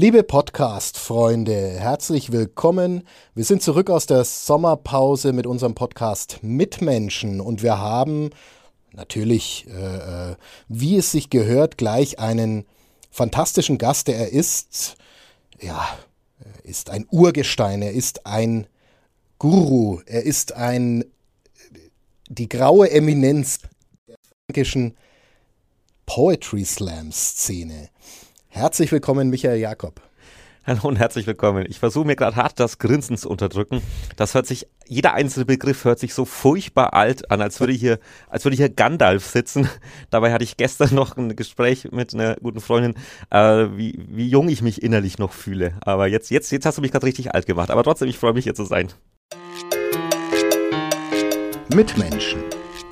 Liebe Podcast-Freunde, herzlich willkommen. Wir sind zurück aus der Sommerpause mit unserem Podcast Mitmenschen und wir haben natürlich, äh, äh, wie es sich gehört, gleich einen fantastischen Gast, der er ist. Ja, ist ein Urgestein, er ist ein Guru, er ist ein die graue Eminenz der fränkischen Poetry Slam Szene. Herzlich willkommen, Michael Jakob. Hallo und herzlich willkommen. Ich versuche mir gerade hart das Grinsen zu unterdrücken. Das hört sich, jeder einzelne Begriff hört sich so furchtbar alt an, als würde hier, als würde hier Gandalf sitzen. Dabei hatte ich gestern noch ein Gespräch mit einer guten Freundin, äh, wie, wie jung ich mich innerlich noch fühle. Aber jetzt, jetzt, jetzt hast du mich gerade richtig alt gemacht. Aber trotzdem, ich freue mich hier zu sein. Mitmenschen.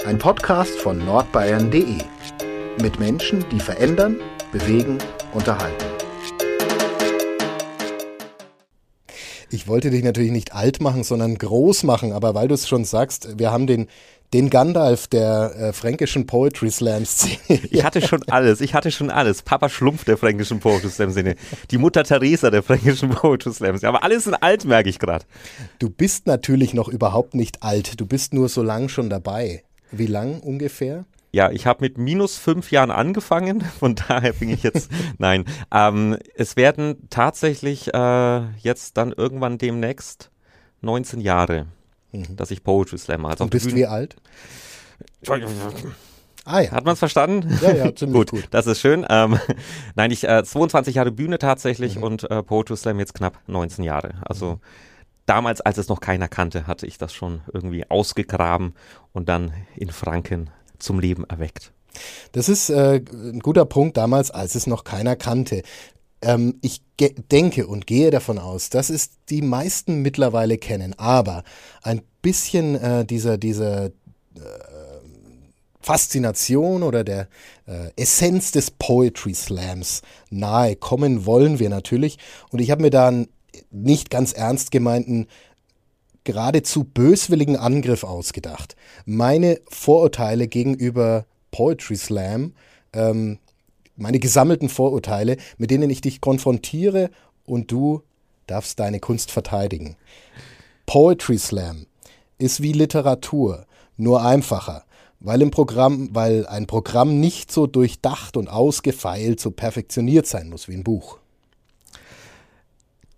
Ein Podcast von nordbayern.de. Mit Menschen, die verändern, bewegen, unterhalten. Ich wollte dich natürlich nicht alt machen, sondern groß machen, aber weil du es schon sagst, wir haben den, den Gandalf der äh, fränkischen Poetry Slam Szene. Ich hatte schon alles, ich hatte schon alles. Papa Schlumpf der fränkischen Poetry Slam Szene, die Mutter Teresa der fränkischen Poetry Slam Szene, aber alles in alt, merke ich gerade. Du bist natürlich noch überhaupt nicht alt, du bist nur so lang schon dabei. Wie lang ungefähr? Ja, ich habe mit minus fünf Jahren angefangen, von daher bin ich jetzt, nein. Ähm, es werden tatsächlich äh, jetzt dann irgendwann demnächst 19 Jahre, mhm. dass ich Poetry Slam mache. Also Und bist du wie alt? Ah, ja. Hat man es verstanden? Ja, ja, ziemlich gut, gut. Das ist schön. Ähm, nein, ich äh, 22 Jahre Bühne tatsächlich mhm. und äh, Poetry Slam jetzt knapp 19 Jahre. Also mhm. damals, als es noch keiner kannte, hatte ich das schon irgendwie ausgegraben und dann in Franken zum Leben erweckt. Das ist äh, ein guter Punkt damals, als es noch keiner kannte. Ähm, ich denke und gehe davon aus, dass es die meisten mittlerweile kennen, aber ein bisschen äh, dieser, dieser äh, Faszination oder der äh, Essenz des Poetry Slams nahe kommen wollen wir natürlich. Und ich habe mir da einen nicht ganz ernst gemeinten geradezu böswilligen Angriff ausgedacht. Meine Vorurteile gegenüber Poetry Slam, ähm, meine gesammelten Vorurteile, mit denen ich dich konfrontiere und du darfst deine Kunst verteidigen. Poetry Slam ist wie Literatur, nur einfacher, weil im Programm, weil ein Programm nicht so durchdacht und ausgefeilt, so perfektioniert sein muss wie ein Buch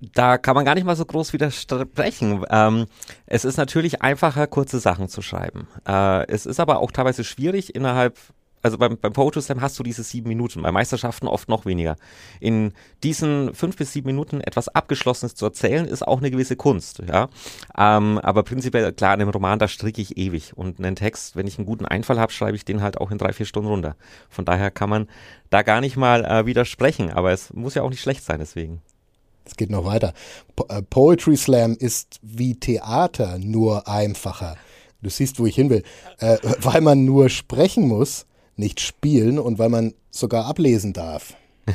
da kann man gar nicht mal so groß widersprechen. Ähm, es ist natürlich einfacher, kurze Sachen zu schreiben. Äh, es ist aber auch teilweise schwierig innerhalb also beim, beim Poetry Slam hast du diese sieben Minuten, bei Meisterschaften oft noch weniger. In diesen fünf bis sieben Minuten etwas Abgeschlossenes zu erzählen, ist auch eine gewisse Kunst, ja. Ähm, aber prinzipiell, klar, in einem Roman, da stricke ich ewig. Und einen Text, wenn ich einen guten Einfall habe, schreibe ich den halt auch in drei, vier Stunden runter. Von daher kann man da gar nicht mal äh, widersprechen, aber es muss ja auch nicht schlecht sein, deswegen. Es geht noch weiter. Po äh, Poetry Slam ist wie Theater nur einfacher. Du siehst, wo ich hin will. Äh, weil man nur sprechen muss, nicht spielen und weil man sogar ablesen darf.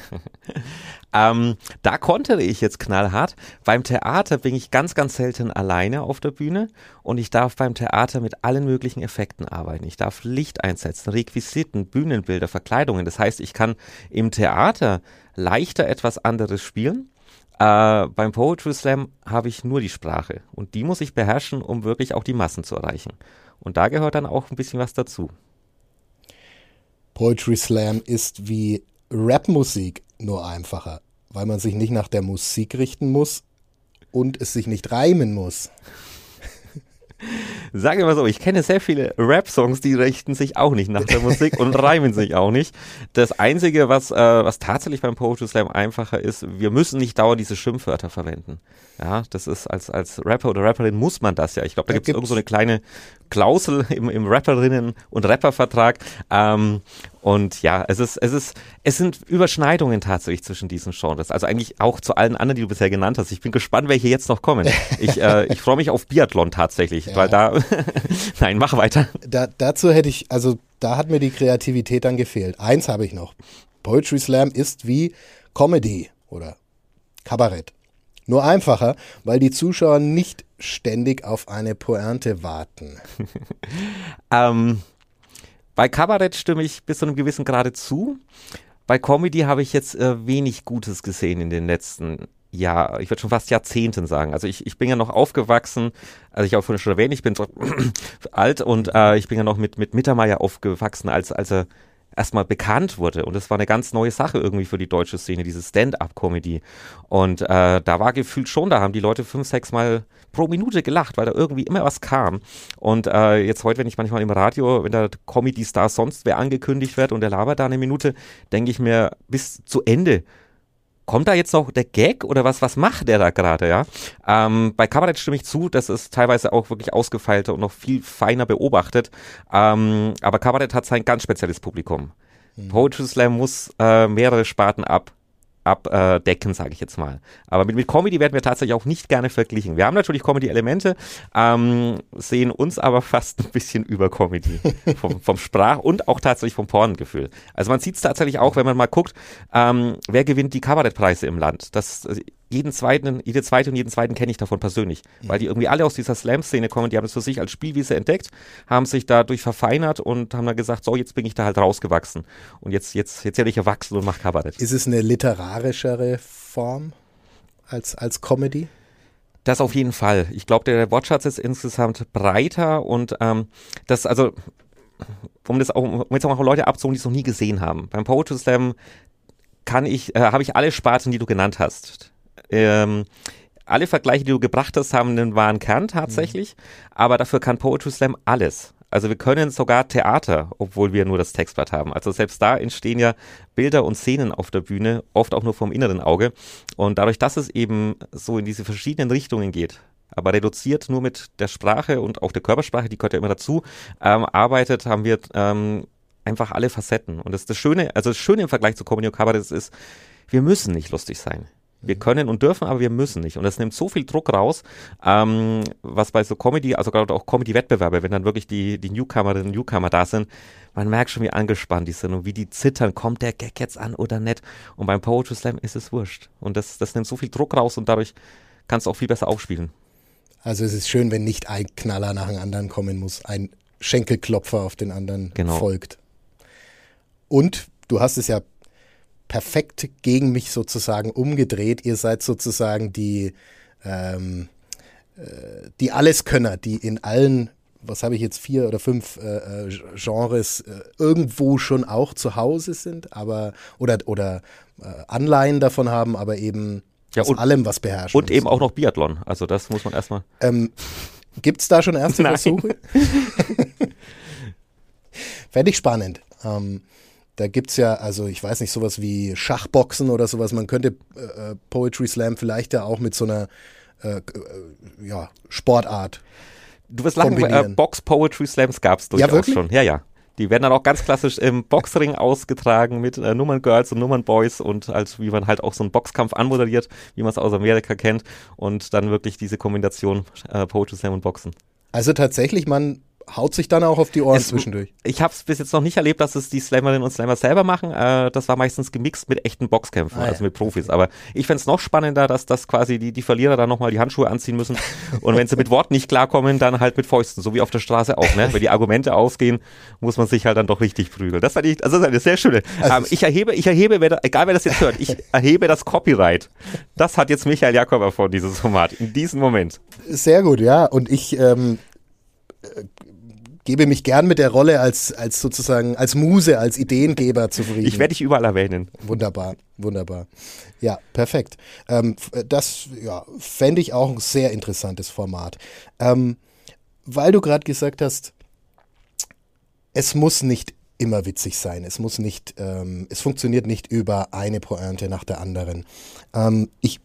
ähm, da konnte ich jetzt knallhart. Beim Theater bin ich ganz, ganz selten alleine auf der Bühne und ich darf beim Theater mit allen möglichen Effekten arbeiten. Ich darf Licht einsetzen, Requisiten, Bühnenbilder, Verkleidungen. Das heißt, ich kann im Theater leichter etwas anderes spielen äh, beim Poetry Slam habe ich nur die Sprache und die muss ich beherrschen, um wirklich auch die Massen zu erreichen. Und da gehört dann auch ein bisschen was dazu. Poetry Slam ist wie Rapmusik nur einfacher, weil man sich nicht nach der Musik richten muss und es sich nicht reimen muss. Sagen wir mal so, ich kenne sehr viele Rap-Songs, die richten sich auch nicht nach der Musik und reimen sich auch nicht. Das Einzige, was, äh, was tatsächlich beim Poetry Slam einfacher ist, wir müssen nicht dauernd diese Schimpfwörter verwenden. Ja, das ist als, als Rapper oder Rapperin muss man das ja. Ich glaube, da, da gibt es irgend so eine kleine Klausel im, im Rapperinnen- und Rappervertrag. Ähm, Und ja, es ist, es ist, es sind Überschneidungen tatsächlich zwischen diesen Genres. Also eigentlich auch zu allen anderen, die du bisher genannt hast. Ich bin gespannt, welche jetzt noch kommen. Ich, äh, ich freue mich auf Biathlon tatsächlich, ja. weil da, nein, mach weiter. Da, dazu hätte ich, also da hat mir die Kreativität dann gefehlt. Eins habe ich noch. Poetry Slam ist wie Comedy oder Kabarett. Nur einfacher, weil die Zuschauer nicht ständig auf eine Pointe warten. ähm, bei Kabarett stimme ich bis zu einem gewissen Grade zu. Bei Comedy habe ich jetzt äh, wenig Gutes gesehen in den letzten ja, ich würde schon fast Jahrzehnten sagen. Also ich, ich bin ja noch aufgewachsen, also ich habe vorhin schon erwähnt, ich bin so alt und äh, ich bin ja noch mit, mit Mittermeier aufgewachsen, als, als er erstmal bekannt wurde. Und das war eine ganz neue Sache irgendwie für die deutsche Szene, diese Stand-up-Comedy. Und äh, da war gefühlt schon, da haben die Leute fünf, sechs Mal pro Minute gelacht, weil da irgendwie immer was kam. Und äh, jetzt heute, wenn ich manchmal im Radio, wenn der Comedy-Star sonst wer angekündigt wird und der labert da eine Minute, denke ich mir bis zu Ende kommt da jetzt noch der Gag oder was, was macht der da gerade, ja? Ähm, bei Kabarett stimme ich zu, das ist teilweise auch wirklich ausgefeilter und noch viel feiner beobachtet. Ähm, aber Kabarett hat sein ganz spezielles Publikum. Mhm. Poetry Slam muss äh, mehrere Sparten ab abdecken, sage ich jetzt mal. Aber mit, mit Comedy werden wir tatsächlich auch nicht gerne verglichen. Wir haben natürlich Comedy-Elemente, ähm, sehen uns aber fast ein bisschen über Comedy. vom, vom Sprach- und auch tatsächlich vom Porngefühl. Also man sieht es tatsächlich auch, wenn man mal guckt, ähm, wer gewinnt die Kabarettpreise im Land. Das jeden zweiten, jede zweite und jeden zweiten kenne ich davon persönlich, mhm. weil die irgendwie alle aus dieser Slam-Szene kommen, die haben es für sich als Spielwiese entdeckt, haben sich dadurch verfeinert und haben dann gesagt, so, jetzt bin ich da halt rausgewachsen und jetzt, jetzt, jetzt werde ich erwachsen und mache Kabarett. Ist es eine literarischere Form als, als Comedy? Das auf jeden Fall. Ich glaube, der Wortschatz ist insgesamt breiter und ähm, das, also um das auch, um jetzt auch Leute abzuholen, die es noch nie gesehen haben. Beim Poetry Slam kann ich, äh, habe ich alle Sparten, die du genannt hast ähm, alle Vergleiche, die du gebracht hast, haben einen wahren Kern tatsächlich, mhm. aber dafür kann Poetry Slam alles. Also wir können sogar Theater, obwohl wir nur das Textblatt haben. Also selbst da entstehen ja Bilder und Szenen auf der Bühne, oft auch nur vom inneren Auge. Und dadurch, dass es eben so in diese verschiedenen Richtungen geht, aber reduziert nur mit der Sprache und auch der Körpersprache, die gehört ja immer dazu, ähm, arbeitet, haben wir ähm, einfach alle Facetten. Und das, das Schöne, also das Schöne im Vergleich zu Comedy Cabaret ist, wir müssen nicht lustig sein. Wir können und dürfen, aber wir müssen nicht. Und das nimmt so viel Druck raus, ähm, was bei so Comedy, also gerade auch Comedy-Wettbewerbe, wenn dann wirklich die, die Newcomerinnen und Newcomer da sind, man merkt schon, wie angespannt die sind und wie die zittern, kommt der Gag jetzt an oder nicht. Und beim Poetry Slam ist es wurscht. Und das, das nimmt so viel Druck raus und dadurch kannst du auch viel besser aufspielen. Also es ist schön, wenn nicht ein Knaller nach dem anderen kommen muss, ein Schenkelklopfer auf den anderen genau. folgt. Und du hast es ja perfekt gegen mich sozusagen umgedreht. Ihr seid sozusagen die, ähm, äh, die Alleskönner, die in allen, was habe ich jetzt, vier oder fünf äh, äh, Genres äh, irgendwo schon auch zu Hause sind, aber oder, oder äh, Anleihen davon haben, aber eben ja, aus und, allem was beherrschen. Und eben auch noch Biathlon. Also das muss man erstmal. Ähm, Gibt es da schon erste Versuche? Fände ich spannend. Ähm, da gibt es ja, also ich weiß nicht, sowas wie Schachboxen oder sowas. Man könnte äh, äh, Poetry Slam vielleicht ja auch mit so einer äh, äh ja, Sportart. Du wirst lachen, äh, Box Poetry Slams gab es durchaus ja, wirklich? schon. Ja, ja. Die werden dann auch ganz klassisch im Boxring ausgetragen mit äh, Nummerngirls und Nummernboys und als wie man halt auch so einen Boxkampf anmoderiert, wie man es aus Amerika kennt und dann wirklich diese Kombination äh, Poetry Slam und Boxen. Also tatsächlich, man haut sich dann auch auf die Ohren es, zwischendurch. Ich habe es bis jetzt noch nicht erlebt, dass es die Slammerinnen und Slammer selber machen. Äh, das war meistens gemixt mit echten Boxkämpfen, ah, also ja. mit Profis. Aber ich fände es noch spannender, dass das quasi die, die Verlierer dann nochmal die Handschuhe anziehen müssen. und wenn sie mit Worten nicht klarkommen, dann halt mit Fäusten, so wie auf der Straße auch. Ne? Wenn die Argumente ausgehen, muss man sich halt dann doch richtig prügeln. Das fand ich, also das ist eine sehr schöne. Also ähm, ich erhebe, ich erhebe, wer da, egal wer das jetzt hört, ich erhebe das Copyright. Das hat jetzt Michael Jakob von dieses Format, in diesem Moment. Sehr gut, ja. Und ich ähm, gebe mich gern mit der Rolle als, als sozusagen, als Muse, als Ideengeber zufrieden. Ich werde dich überall erwähnen. Wunderbar, wunderbar. Ja, perfekt. Ähm, das ja, fände ich auch ein sehr interessantes Format. Ähm, weil du gerade gesagt hast, es muss nicht immer witzig sein. Es muss nicht, ähm, es funktioniert nicht über eine Pointe nach der anderen. Ähm, ich,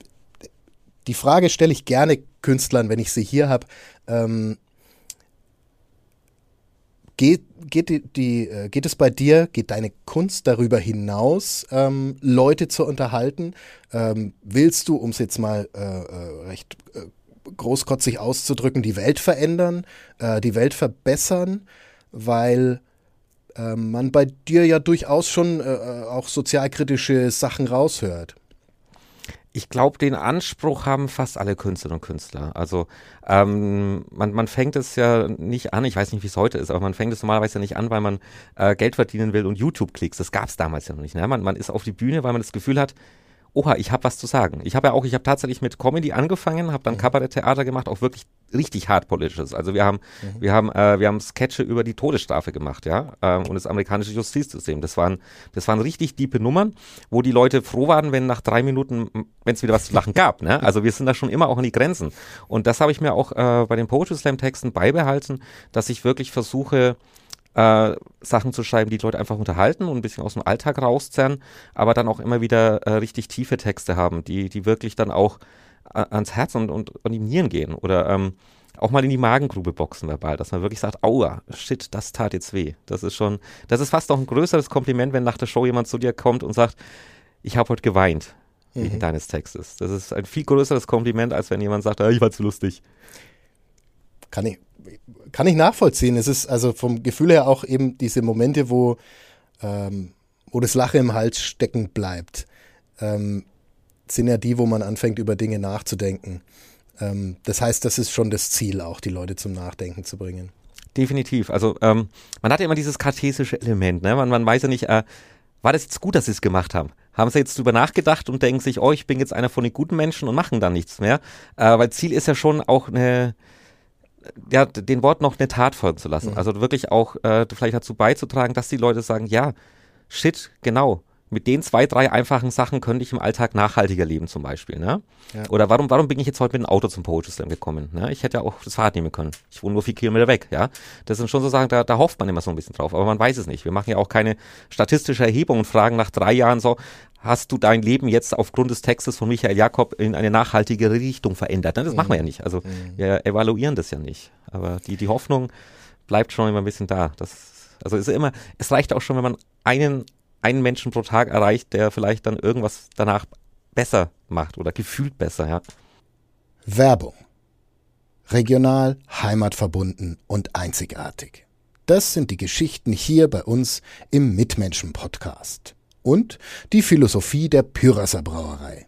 die Frage stelle ich gerne Künstlern, wenn ich sie hier habe. Ähm, Geht, geht, die, äh, geht es bei dir, geht deine Kunst darüber hinaus, ähm, Leute zu unterhalten? Ähm, willst du, um es jetzt mal äh, äh, recht äh, großkotzig auszudrücken, die Welt verändern, äh, die Welt verbessern? Weil ähm, man bei dir ja durchaus schon äh, auch sozialkritische Sachen raushört ich glaube, den Anspruch haben fast alle Künstlerinnen und Künstler. Also ähm, man, man fängt es ja nicht an, ich weiß nicht, wie es heute ist, aber man fängt es normalerweise ja nicht an, weil man äh, Geld verdienen will und YouTube-Klicks. Das gab es damals ja noch nicht. Ne? Man, man ist auf die Bühne, weil man das Gefühl hat, oha, ich habe was zu sagen. Ich habe ja auch, ich habe tatsächlich mit Comedy angefangen, habe dann mhm. Kabaretttheater gemacht, auch wirklich richtig hart politisches. Also wir haben, mhm. wir haben, äh, wir haben Sketche über die Todesstrafe gemacht, ja, ähm, und das amerikanische Justizsystem. Das waren, das waren richtig diepe Nummern, wo die Leute froh waren, wenn nach drei Minuten, wenn es wieder was zu lachen gab. Ne? Also wir sind da schon immer auch an die Grenzen. Und das habe ich mir auch äh, bei den Poetry Slam Texten beibehalten, dass ich wirklich versuche, äh, Sachen zu schreiben, die, die Leute einfach unterhalten und ein bisschen aus dem Alltag rauszerren, aber dann auch immer wieder äh, richtig tiefe Texte haben, die, die wirklich dann auch äh, ans Herz und, und, und die Nieren gehen oder ähm, auch mal in die Magengrube boxen verbal, dass man wirklich sagt, aua, shit, das tat jetzt weh. Das ist schon, das ist fast noch ein größeres Kompliment, wenn nach der Show jemand zu dir kommt und sagt, ich habe heute geweint wegen mhm. deines Textes. Das ist ein viel größeres Kompliment, als wenn jemand sagt, ah, ich war zu lustig. Kann ich, kann ich nachvollziehen. Es ist also vom Gefühl her auch eben diese Momente, wo, ähm, wo das Lachen im Hals stecken bleibt, ähm, sind ja die, wo man anfängt, über Dinge nachzudenken. Ähm, das heißt, das ist schon das Ziel, auch die Leute zum Nachdenken zu bringen. Definitiv. Also ähm, man hat ja immer dieses kartesische Element. Ne? Man, man weiß ja nicht, äh, war das jetzt gut, dass sie es gemacht haben? Haben sie jetzt drüber nachgedacht und denken sich, oh, ich bin jetzt einer von den guten Menschen und machen dann nichts mehr? Äh, weil Ziel ist ja schon auch eine ja, den Wort noch eine Tat folgen zu lassen. Mhm. Also wirklich auch äh, vielleicht dazu beizutragen, dass die Leute sagen, ja, shit, genau. Mit den zwei, drei einfachen Sachen könnte ich im Alltag nachhaltiger leben zum Beispiel. Ne? Ja. Oder warum, warum bin ich jetzt heute mit dem Auto zum Poetry Slam gekommen? Ne? Ich hätte ja auch das Fahrrad nehmen können. Ich wohne nur vier Kilometer weg. Ja, Das sind schon so Sachen, da, da hofft man immer so ein bisschen drauf. Aber man weiß es nicht. Wir machen ja auch keine statistische Erhebung und fragen nach drei Jahren so, hast du dein Leben jetzt aufgrund des Textes von Michael Jakob in eine nachhaltige Richtung verändert? Das mhm. machen wir ja nicht. Also mhm. wir evaluieren das ja nicht. Aber die, die Hoffnung bleibt schon immer ein bisschen da. Das, also ist immer, es reicht auch schon, wenn man einen, einen Menschen pro Tag erreicht, der vielleicht dann irgendwas danach besser macht oder gefühlt besser, ja. Werbung. Regional, heimatverbunden und einzigartig. Das sind die Geschichten hier bei uns im Mitmenschen-Podcast und die Philosophie der Pyrasser Brauerei.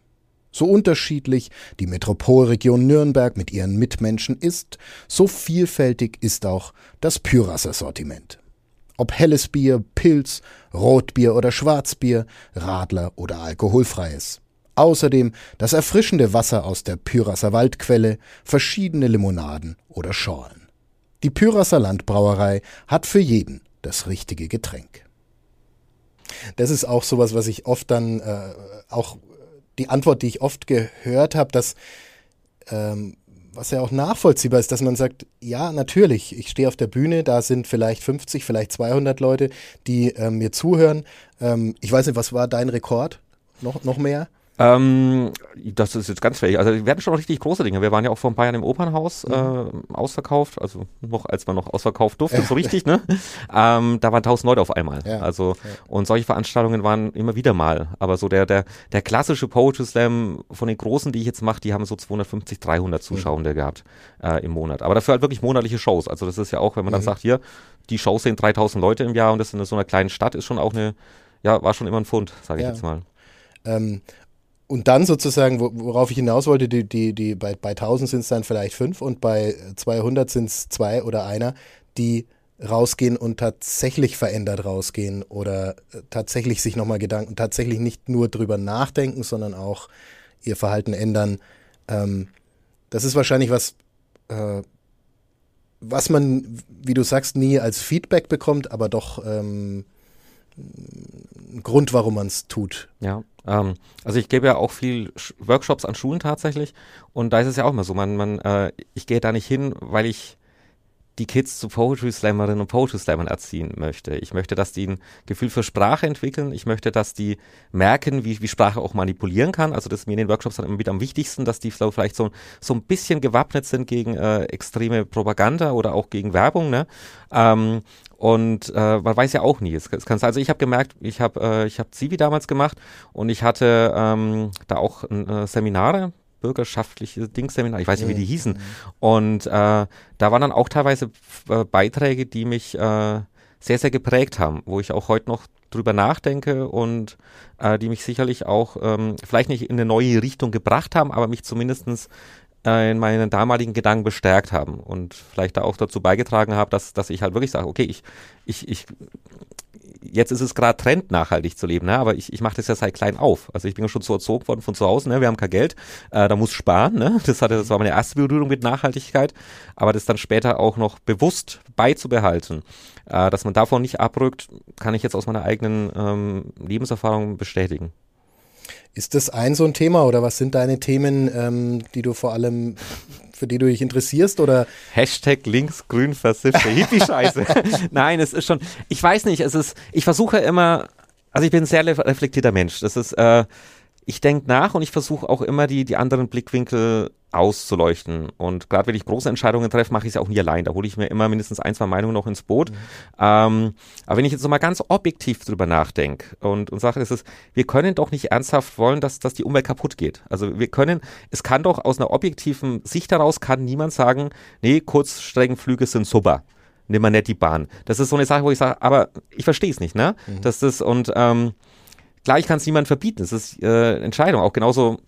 So unterschiedlich die Metropolregion Nürnberg mit ihren Mitmenschen ist, so vielfältig ist auch das Pyrasser Sortiment. Ob helles Bier, Pilz, Rotbier oder Schwarzbier, Radler oder alkoholfreies. Außerdem das erfrischende Wasser aus der Pyrasser Waldquelle, verschiedene Limonaden oder Schorlen. Die Pyrasser Landbrauerei hat für jeden das richtige Getränk. Das ist auch sowas, was ich oft dann, äh, auch die Antwort, die ich oft gehört habe, dass, ähm, was ja auch nachvollziehbar ist, dass man sagt, ja, natürlich, ich stehe auf der Bühne, da sind vielleicht 50, vielleicht 200 Leute, die äh, mir zuhören. Ähm, ich weiß nicht, was war dein Rekord? Noch, noch mehr? Ähm, das ist jetzt ganz fähig. Also wir hatten schon richtig große Dinge. Wir waren ja auch vor ein paar Jahren im Opernhaus mhm. äh, ausverkauft, also noch als man noch ausverkauft durfte, so richtig, ne? Ähm, da waren 1000 Leute auf einmal. Ja. Also ja. und solche Veranstaltungen waren immer wieder mal. Aber so der der der klassische Poetry Slam von den großen, die ich jetzt mache, die haben so 250, 300 Zuschauende mhm. gehabt äh, im Monat. Aber dafür halt wirklich monatliche Shows. Also das ist ja auch, wenn man mhm. dann sagt, hier die Shows sind 3000 Leute im Jahr und das in so einer kleinen Stadt ist schon auch eine, ja, war schon immer ein Pfund, sage ich ja. jetzt mal. Ähm, und dann sozusagen, worauf ich hinaus wollte, die, die, die, bei, bei 1000 sind es dann vielleicht fünf und bei 200 sind es zwei oder einer, die rausgehen und tatsächlich verändert rausgehen oder äh, tatsächlich sich nochmal Gedanken, tatsächlich nicht nur drüber nachdenken, sondern auch ihr Verhalten ändern. Ähm, das ist wahrscheinlich was, äh, was man, wie du sagst, nie als Feedback bekommt, aber doch ähm, ein Grund, warum man es tut. Ja, ähm, also ich gebe ja auch viel Workshops an Schulen tatsächlich. Und da ist es ja auch immer so, man, man, äh, ich gehe da nicht hin, weil ich die Kids zu Poetry Slammerinnen und Poetry Slammern erziehen möchte. Ich möchte, dass die ein Gefühl für Sprache entwickeln. Ich möchte, dass die merken, wie, wie Sprache auch manipulieren kann. Also das ist mir in den Workshops dann immer wieder am wichtigsten, dass die vielleicht so, so ein bisschen gewappnet sind gegen äh, extreme Propaganda oder auch gegen Werbung. Ne? Ähm, und äh, man weiß ja auch nie. Es, es kann also ich habe gemerkt, ich habe äh, ich Zivi damals gemacht und ich hatte ähm, da auch äh, Seminare bürgerschaftliche Dingsseminar, ich weiß nicht, wie die hießen. Und äh, da waren dann auch teilweise äh, Beiträge, die mich äh, sehr, sehr geprägt haben, wo ich auch heute noch drüber nachdenke und äh, die mich sicherlich auch ähm, vielleicht nicht in eine neue Richtung gebracht haben, aber mich zumindestens äh, in meinen damaligen Gedanken bestärkt haben und vielleicht da auch dazu beigetragen haben, dass, dass ich halt wirklich sage, okay, ich, ich, ich jetzt ist es gerade Trend, nachhaltig zu leben, ne? aber ich, ich mache das ja seit klein auf. Also ich bin ja schon so erzogen worden von zu Hause, ne? wir haben kein Geld, äh, da muss sparen. Ne? Das, hatte, das war meine erste Berührung mit Nachhaltigkeit, aber das dann später auch noch bewusst beizubehalten, äh, dass man davon nicht abrückt, kann ich jetzt aus meiner eigenen ähm, Lebenserfahrung bestätigen. Ist das ein so ein Thema oder was sind deine Themen, ähm, die du vor allem für die du dich interessierst oder? Hashtag linksgrün versiffte Hippie-Scheiße. Nein, es ist schon, ich weiß nicht, es ist, ich versuche immer, also ich bin ein sehr reflektierter Mensch. Das ist, äh, ich denke nach und ich versuche auch immer die, die anderen Blickwinkel auszuleuchten. Und gerade wenn ich große Entscheidungen treffe, mache ich es ja auch nie allein. Da hole ich mir immer mindestens ein, zwei Meinungen noch ins Boot. Mhm. Ähm, aber wenn ich jetzt so mal ganz objektiv drüber nachdenke und, und sage, es ist, wir können doch nicht ernsthaft wollen, dass, dass die Umwelt kaputt geht. Also wir können, es kann doch aus einer objektiven Sicht heraus, kann niemand sagen, nee, Kurzstreckenflüge sind super nimm mal nicht die Bahn. Das ist so eine Sache, wo ich sage, aber ich verstehe es nicht, ne? Mhm. Das ist und ähm, klar, ich kann es niemand verbieten. Das ist äh, Entscheidung. Auch genauso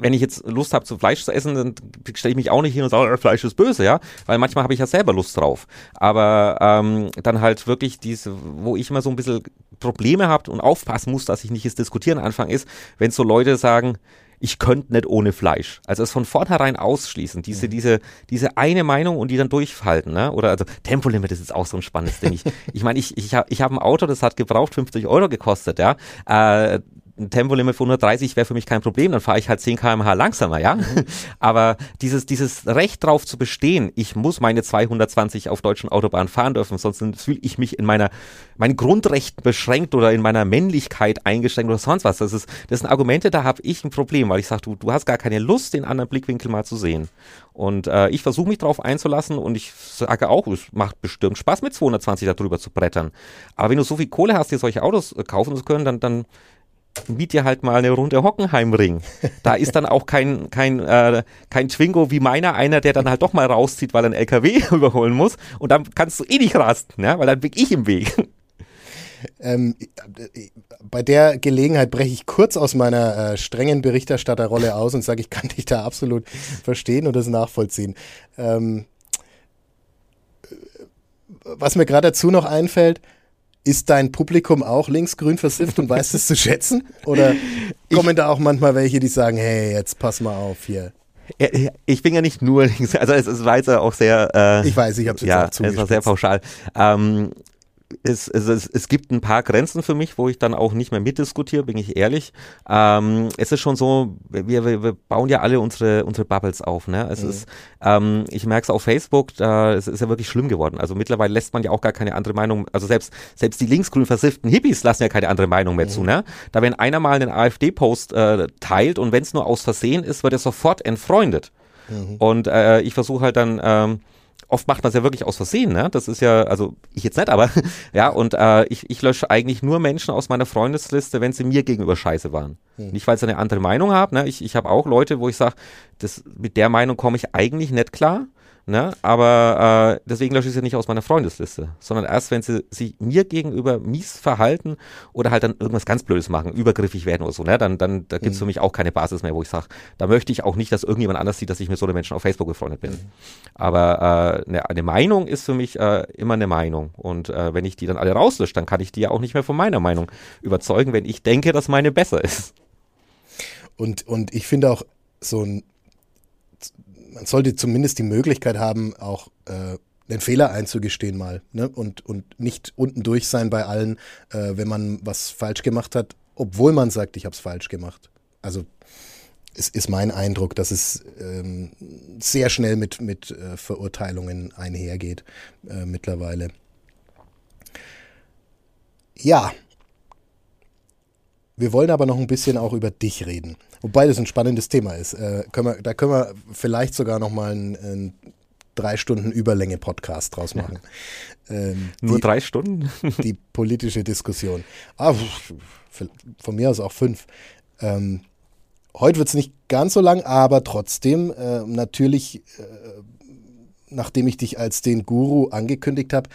wenn ich jetzt Lust habe, zu Fleisch zu essen, dann stelle ich mich auch nicht hin und sage, äh, Fleisch ist böse, ja, weil manchmal habe ich ja selber Lust drauf. Aber ähm, dann halt wirklich diese, wo ich immer so ein bisschen Probleme habe und aufpassen muss, dass ich nicht das Diskutieren anfange, ist, wenn so Leute sagen, ich könnte nicht ohne Fleisch. Also es von vornherein ausschließen, diese, mhm. diese, diese eine Meinung und die dann durchfalten, ne? Oder also Tempolimit ist jetzt auch so ein spannendes Ding. Ich, ich meine, ich, ich habe ich hab ein Auto, das hat gebraucht 50 Euro gekostet, ja. Äh, ein Tempolimit von 130 wäre für mich kein Problem, dann fahre ich halt 10 km/h langsamer, ja. Mhm. Aber dieses, dieses Recht drauf zu bestehen, ich muss meine 220 auf deutschen Autobahnen fahren dürfen, sonst fühle ich mich in meiner, meinen Grundrechten beschränkt oder in meiner Männlichkeit eingeschränkt oder sonst was. Das ist, das sind Argumente, da habe ich ein Problem, weil ich sage, du, du hast gar keine Lust, den anderen Blickwinkel mal zu sehen. Und äh, ich versuche mich darauf einzulassen und ich sage auch, es macht bestimmt Spaß mit 220 darüber zu brettern. Aber wenn du so viel Kohle hast, dir solche Autos äh, kaufen zu können, dann, dann miet dir halt mal eine Runde Hockenheimring. Da ist dann auch kein, kein, äh, kein Twingo wie meiner, einer, der dann halt doch mal rauszieht, weil er einen LKW überholen muss. Und dann kannst du eh nicht rasten, ja? weil dann bin ich im Weg. Ähm, bei der Gelegenheit breche ich kurz aus meiner äh, strengen Berichterstatterrolle aus und sage, ich kann dich da absolut verstehen und das nachvollziehen. Ähm, was mir gerade dazu noch einfällt, ist dein Publikum auch linksgrün versifft und weiß es zu schätzen? Oder kommen ich, da auch manchmal welche, die sagen, hey, jetzt pass mal auf hier? Ich bin ja nicht nur links, also es, es war jetzt auch sehr. Äh, ich weiß, ich habe es jetzt ja, auch es war sehr pauschal. Ähm, es, es, es, es gibt ein paar Grenzen für mich, wo ich dann auch nicht mehr mitdiskutiere, bin ich ehrlich. Ähm, es ist schon so, wir, wir, wir bauen ja alle unsere, unsere Bubbles auf. Ne? Es mhm. ist, ähm, ich merke es auf Facebook, da es ist ja wirklich schlimm geworden. Also mittlerweile lässt man ja auch gar keine andere Meinung, also selbst, selbst die linksgrün versifften Hippies lassen ja keine andere Meinung mehr mhm. zu. Ne? Da wenn einer mal einen AfD-Post äh, teilt und wenn es nur aus Versehen ist, wird er sofort entfreundet. Mhm. Und äh, ich versuche halt dann ähm, oft macht man es ja wirklich aus Versehen, ne? Das ist ja, also ich jetzt nicht, aber ja, und äh, ich, ich lösche eigentlich nur Menschen aus meiner Freundesliste, wenn sie mir gegenüber scheiße waren. Hm. Nicht, weil sie eine andere Meinung haben, ne? Ich, ich habe auch Leute, wo ich sage, mit der Meinung komme ich eigentlich nicht klar. Ne? Aber äh, deswegen lösche ich sie nicht aus meiner Freundesliste, sondern erst, wenn sie sich mir gegenüber mies verhalten oder halt dann irgendwas ganz Blödes machen, übergriffig werden oder so, ne? dann, dann da gibt es mhm. für mich auch keine Basis mehr, wo ich sage, da möchte ich auch nicht, dass irgendjemand anders sieht, dass ich mit so einem Menschen auf Facebook befreundet bin. Mhm. Aber äh, eine, eine Meinung ist für mich äh, immer eine Meinung. Und äh, wenn ich die dann alle rauslösche, dann kann ich die ja auch nicht mehr von meiner Meinung überzeugen, wenn ich denke, dass meine besser ist. Und, und ich finde auch so ein man sollte zumindest die Möglichkeit haben, auch äh, den Fehler einzugestehen mal ne? und, und nicht unten durch sein bei allen, äh, wenn man was falsch gemacht hat, obwohl man sagt, ich habe es falsch gemacht. Also ist, ist mein Eindruck, dass es ähm, sehr schnell mit, mit äh, Verurteilungen einhergeht äh, mittlerweile. Ja. Wir wollen aber noch ein bisschen auch über dich reden. Wobei das ein spannendes Thema ist. Äh, können wir, da können wir vielleicht sogar noch mal einen, einen drei Stunden Überlänge Podcast draus machen. Ähm, Nur die, drei Stunden? die politische Diskussion. Ah, von mir aus auch fünf. Ähm, heute wird es nicht ganz so lang, aber trotzdem äh, natürlich, äh, nachdem ich dich als den Guru angekündigt habe,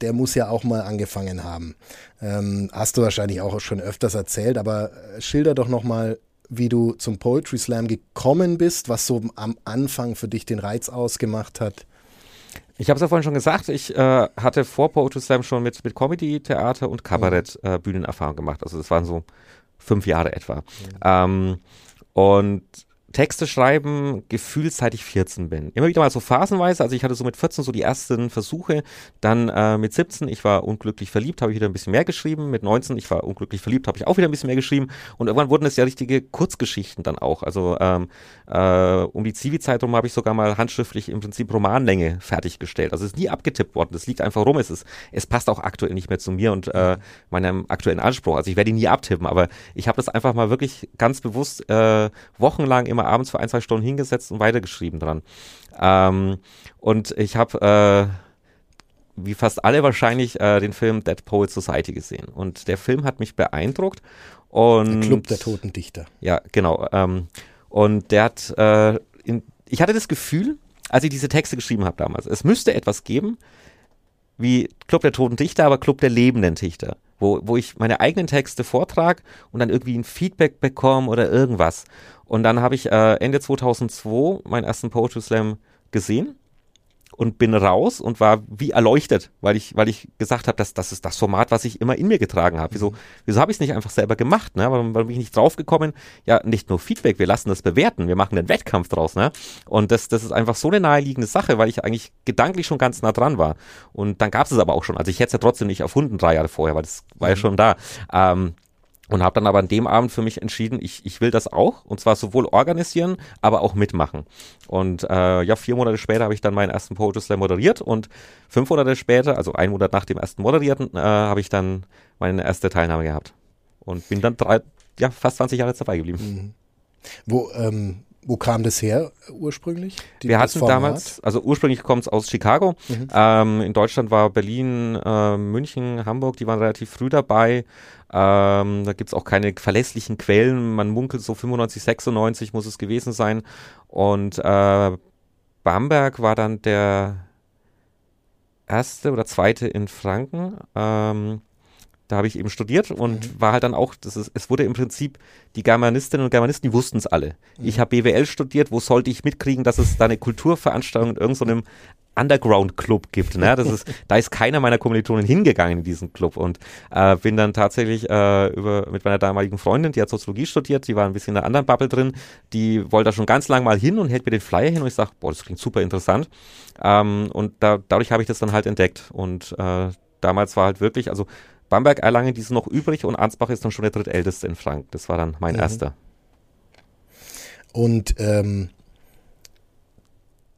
der muss ja auch mal angefangen haben. Ähm, hast du wahrscheinlich auch schon öfters erzählt, aber äh, schilder doch noch mal, wie du zum Poetry Slam gekommen bist, was so am Anfang für dich den Reiz ausgemacht hat. Ich habe es ja vorhin schon gesagt, ich äh, hatte vor Poetry Slam schon mit, mit Comedy, Theater und Kabarett mhm. äh, Bühnenerfahrung gemacht. Also das waren so fünf Jahre etwa. Mhm. Ähm, und Texte schreiben gefühlt seit ich 14 bin. Immer wieder mal so phasenweise, also ich hatte so mit 14 so die ersten Versuche, dann äh, mit 17, ich war unglücklich verliebt, habe ich wieder ein bisschen mehr geschrieben, mit 19, ich war unglücklich verliebt, habe ich auch wieder ein bisschen mehr geschrieben und irgendwann wurden es ja richtige Kurzgeschichten dann auch, also ähm, äh, um die Zivi-Zeit rum habe ich sogar mal handschriftlich im Prinzip Romanlänge fertiggestellt, also es ist nie abgetippt worden, das liegt einfach rum, es ist, es passt auch aktuell nicht mehr zu mir und äh, meinem aktuellen Anspruch, also ich werde ihn nie abtippen, aber ich habe das einfach mal wirklich ganz bewusst äh, wochenlang immer abends für ein, zwei Stunden hingesetzt und weitergeschrieben dran. Ähm, und ich habe, äh, wie fast alle wahrscheinlich, äh, den Film Dead Poet Society gesehen. Und der Film hat mich beeindruckt. Und, der Club der toten Dichter. Ja, genau. Ähm, und der hat, äh, in, ich hatte das Gefühl, als ich diese Texte geschrieben habe damals, es müsste etwas geben, wie Club der Toten Dichter, aber Club der lebenden Dichter, wo, wo ich meine eigenen Texte vortrage und dann irgendwie ein Feedback bekomme oder irgendwas. Und dann habe ich äh, Ende 2002 meinen ersten Poetry Slam gesehen und bin raus und war wie erleuchtet, weil ich, weil ich gesagt habe, dass das ist das Format, was ich immer in mir getragen habe. Wieso, mhm. wieso habe ich es nicht einfach selber gemacht? Ne? Warum, warum bin ich nicht draufgekommen? Ja, nicht nur Feedback, wir lassen das bewerten, wir machen einen Wettkampf draus. Ne? Und das, das ist einfach so eine naheliegende Sache, weil ich eigentlich gedanklich schon ganz nah dran war. Und dann gab es es aber auch schon. Also ich hätte es ja trotzdem nicht erfunden, drei Jahre vorher, weil das war ja mhm. schon da. Ähm, und habe dann aber an dem Abend für mich entschieden, ich, ich will das auch und zwar sowohl organisieren, aber auch mitmachen. Und äh, ja, vier Monate später habe ich dann meinen ersten Poetry Slam moderiert und fünf Monate später, also ein Monat nach dem ersten Moderierten, äh, habe ich dann meine erste Teilnahme gehabt und bin dann drei, ja, fast 20 Jahre dabei geblieben. Mhm. Wo, ähm, wo kam das her ursprünglich? Die, Wir hatten damals, also ursprünglich kommt es aus Chicago. Mhm. Ähm, in Deutschland war Berlin, äh, München, Hamburg, die waren relativ früh dabei. Ähm, da gibt's auch keine verlässlichen Quellen. Man munkelt so 95, 96 muss es gewesen sein. Und äh, Bamberg war dann der erste oder zweite in Franken. Ähm, da habe ich eben studiert und mhm. war halt dann auch, das ist, es wurde im Prinzip, die Germanistinnen und Germanisten, die wussten es alle. Mhm. Ich habe BWL studiert, wo sollte ich mitkriegen, dass es da eine Kulturveranstaltung in irgendeinem Underground-Club gibt. Ne? Das ist, da ist keiner meiner Kommilitonen hingegangen in diesen Club und äh, bin dann tatsächlich äh, über, mit meiner damaligen Freundin, die hat Soziologie studiert, die war ein bisschen in einer anderen Bubble drin, die wollte da schon ganz lang mal hin und hält mir den Flyer hin und ich sage, boah, das klingt super interessant. Ähm, und da, dadurch habe ich das dann halt entdeckt und äh, damals war halt wirklich, also Bamberg, Erlangen, die sind noch übrig und Ansbach ist dann schon der drittälteste in Frank. Das war dann mein mhm. erster. Und ähm,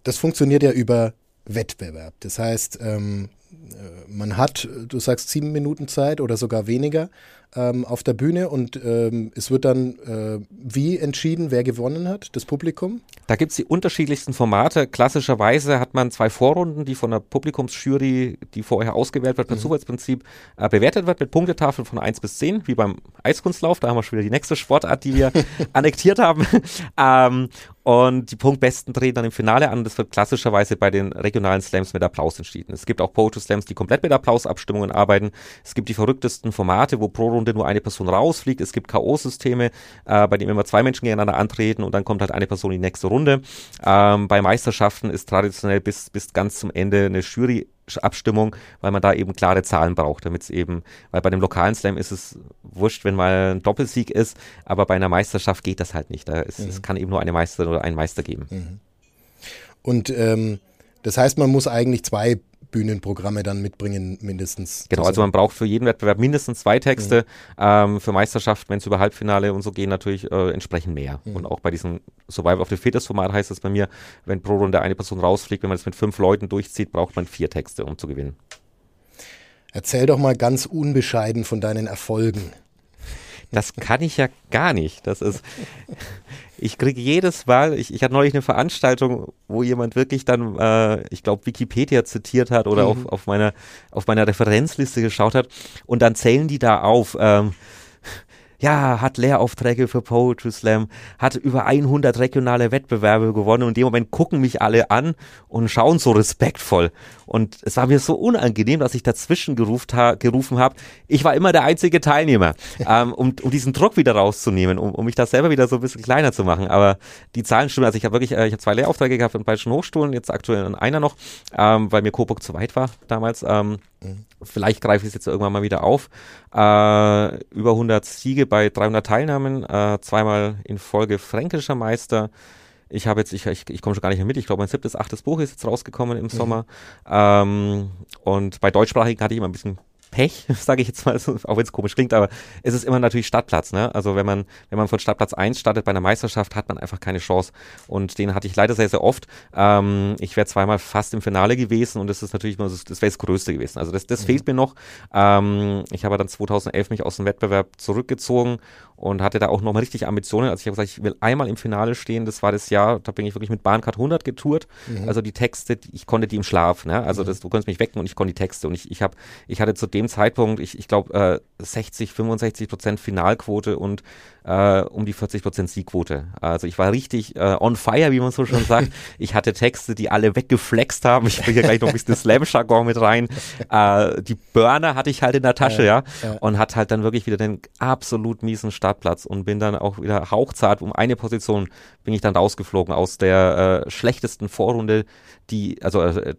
das funktioniert ja über Wettbewerb. Das heißt, ähm, äh, man hat, du sagst sieben Minuten Zeit oder sogar weniger ähm, auf der Bühne und ähm, es wird dann äh, wie entschieden, wer gewonnen hat, das Publikum? Da gibt es die unterschiedlichsten Formate. Klassischerweise hat man zwei Vorrunden, die von der Publikumsjury, die vorher ausgewählt wird, per mhm. Zufallsprinzip äh, bewertet wird mit Punktetafeln von 1 bis 10, wie beim Eiskunstlauf. Da haben wir schon wieder die nächste Sportart, die wir annektiert haben. ähm, und die Punktbesten treten dann im Finale an. Das wird klassischerweise bei den regionalen Slams mit Applaus entschieden. Es gibt auch Poetry Slams, die komplett mit Applausabstimmungen arbeiten. Es gibt die verrücktesten Formate, wo pro Runde nur eine Person rausfliegt. Es gibt K.O.-Systeme, äh, bei denen immer zwei Menschen gegeneinander antreten und dann kommt halt eine Person in die nächste Runde. Ähm, bei Meisterschaften ist traditionell bis, bis ganz zum Ende eine Jury Abstimmung, weil man da eben klare Zahlen braucht, damit es eben, weil bei dem lokalen Slam ist es wurscht, wenn mal ein Doppelsieg ist, aber bei einer Meisterschaft geht das halt nicht. Da ist, mhm. Es kann eben nur eine Meisterin oder einen Meister geben. Mhm. Und ähm, das heißt, man muss eigentlich zwei Bühnenprogramme dann mitbringen, mindestens. Genau, also man braucht für jeden Wettbewerb mindestens zwei Texte. Mhm. Ähm, für Meisterschaften, wenn es über Halbfinale und so gehen, natürlich äh, entsprechend mehr. Mhm. Und auch bei diesem Survival of the Fittest Format heißt es bei mir, wenn pro Runde eine Person rausfliegt, wenn man das mit fünf Leuten durchzieht, braucht man vier Texte, um zu gewinnen. Erzähl doch mal ganz unbescheiden von deinen Erfolgen. Das kann ich ja gar nicht. Das ist, ich kriege jedes Mal, ich, ich hatte neulich eine Veranstaltung, wo jemand wirklich dann, äh, ich glaube, Wikipedia zitiert hat oder mhm. auf, auf, meiner, auf meiner Referenzliste geschaut hat und dann zählen die da auf. Ähm, ja, hat Lehraufträge für Poetry Slam, hat über 100 regionale Wettbewerbe gewonnen und in dem Moment gucken mich alle an und schauen so respektvoll. Und es war mir so unangenehm, dass ich dazwischen gerufen, ha gerufen habe. Ich war immer der einzige Teilnehmer, ähm, um, um diesen Druck wieder rauszunehmen, um, um mich das selber wieder so ein bisschen kleiner zu machen. Aber die Zahlen stimmen. Also ich habe wirklich, äh, ich habe zwei Lehraufträge gehabt in Bayerischen Hochschulen, jetzt aktuell einer noch, ähm, weil mir Coburg zu weit war damals. Ähm. Vielleicht greife ich es jetzt irgendwann mal wieder auf. Äh, über 100 Siege bei 300 Teilnahmen, äh, zweimal in Folge fränkischer Meister. Ich habe jetzt, ich, ich, ich komme schon gar nicht mehr mit, ich glaube, mein siebtes, achtes Buch ist jetzt rausgekommen im mhm. Sommer. Ähm, und bei deutschsprachigen hatte ich immer ein bisschen Pech, sage ich jetzt mal, auch wenn es komisch klingt, aber es ist immer natürlich Stadtplatz. Ne? Also wenn man, wenn man von Stadtplatz 1 startet bei einer Meisterschaft, hat man einfach keine Chance. Und den hatte ich leider sehr, sehr oft. Ähm, ich wäre zweimal fast im Finale gewesen und das ist natürlich immer, das wäre das Größte gewesen. Also das, das mhm. fehlt mir noch. Ähm, ich habe dann 2011 mich aus dem Wettbewerb zurückgezogen und hatte da auch nochmal richtig Ambitionen. Also ich habe gesagt, ich will einmal im Finale stehen. Das war das Jahr, da bin ich wirklich mit Bahncard 100 getourt. Mhm. Also die Texte, ich konnte die im Schlaf. Ne? Also mhm. das, du konntest mich wecken und ich konnte die Texte. Und ich, ich, hab, ich hatte zu dem Zeitpunkt, ich, ich glaube, äh, 60, 65 Prozent Finalquote und äh, um die 40 Prozent Siegquote. Also ich war richtig äh, on fire, wie man so schon sagt. Ich hatte Texte, die alle weggeflext haben. Ich bringe hier gleich noch ein bisschen Slam-Jargon mit rein. Äh, die Burner hatte ich halt in der Tasche, ja, ja, ja, und hat halt dann wirklich wieder den absolut miesen Startplatz und bin dann auch wieder hauchzart um eine Position bin ich dann rausgeflogen aus der äh, schlechtesten Vorrunde, die, also äh,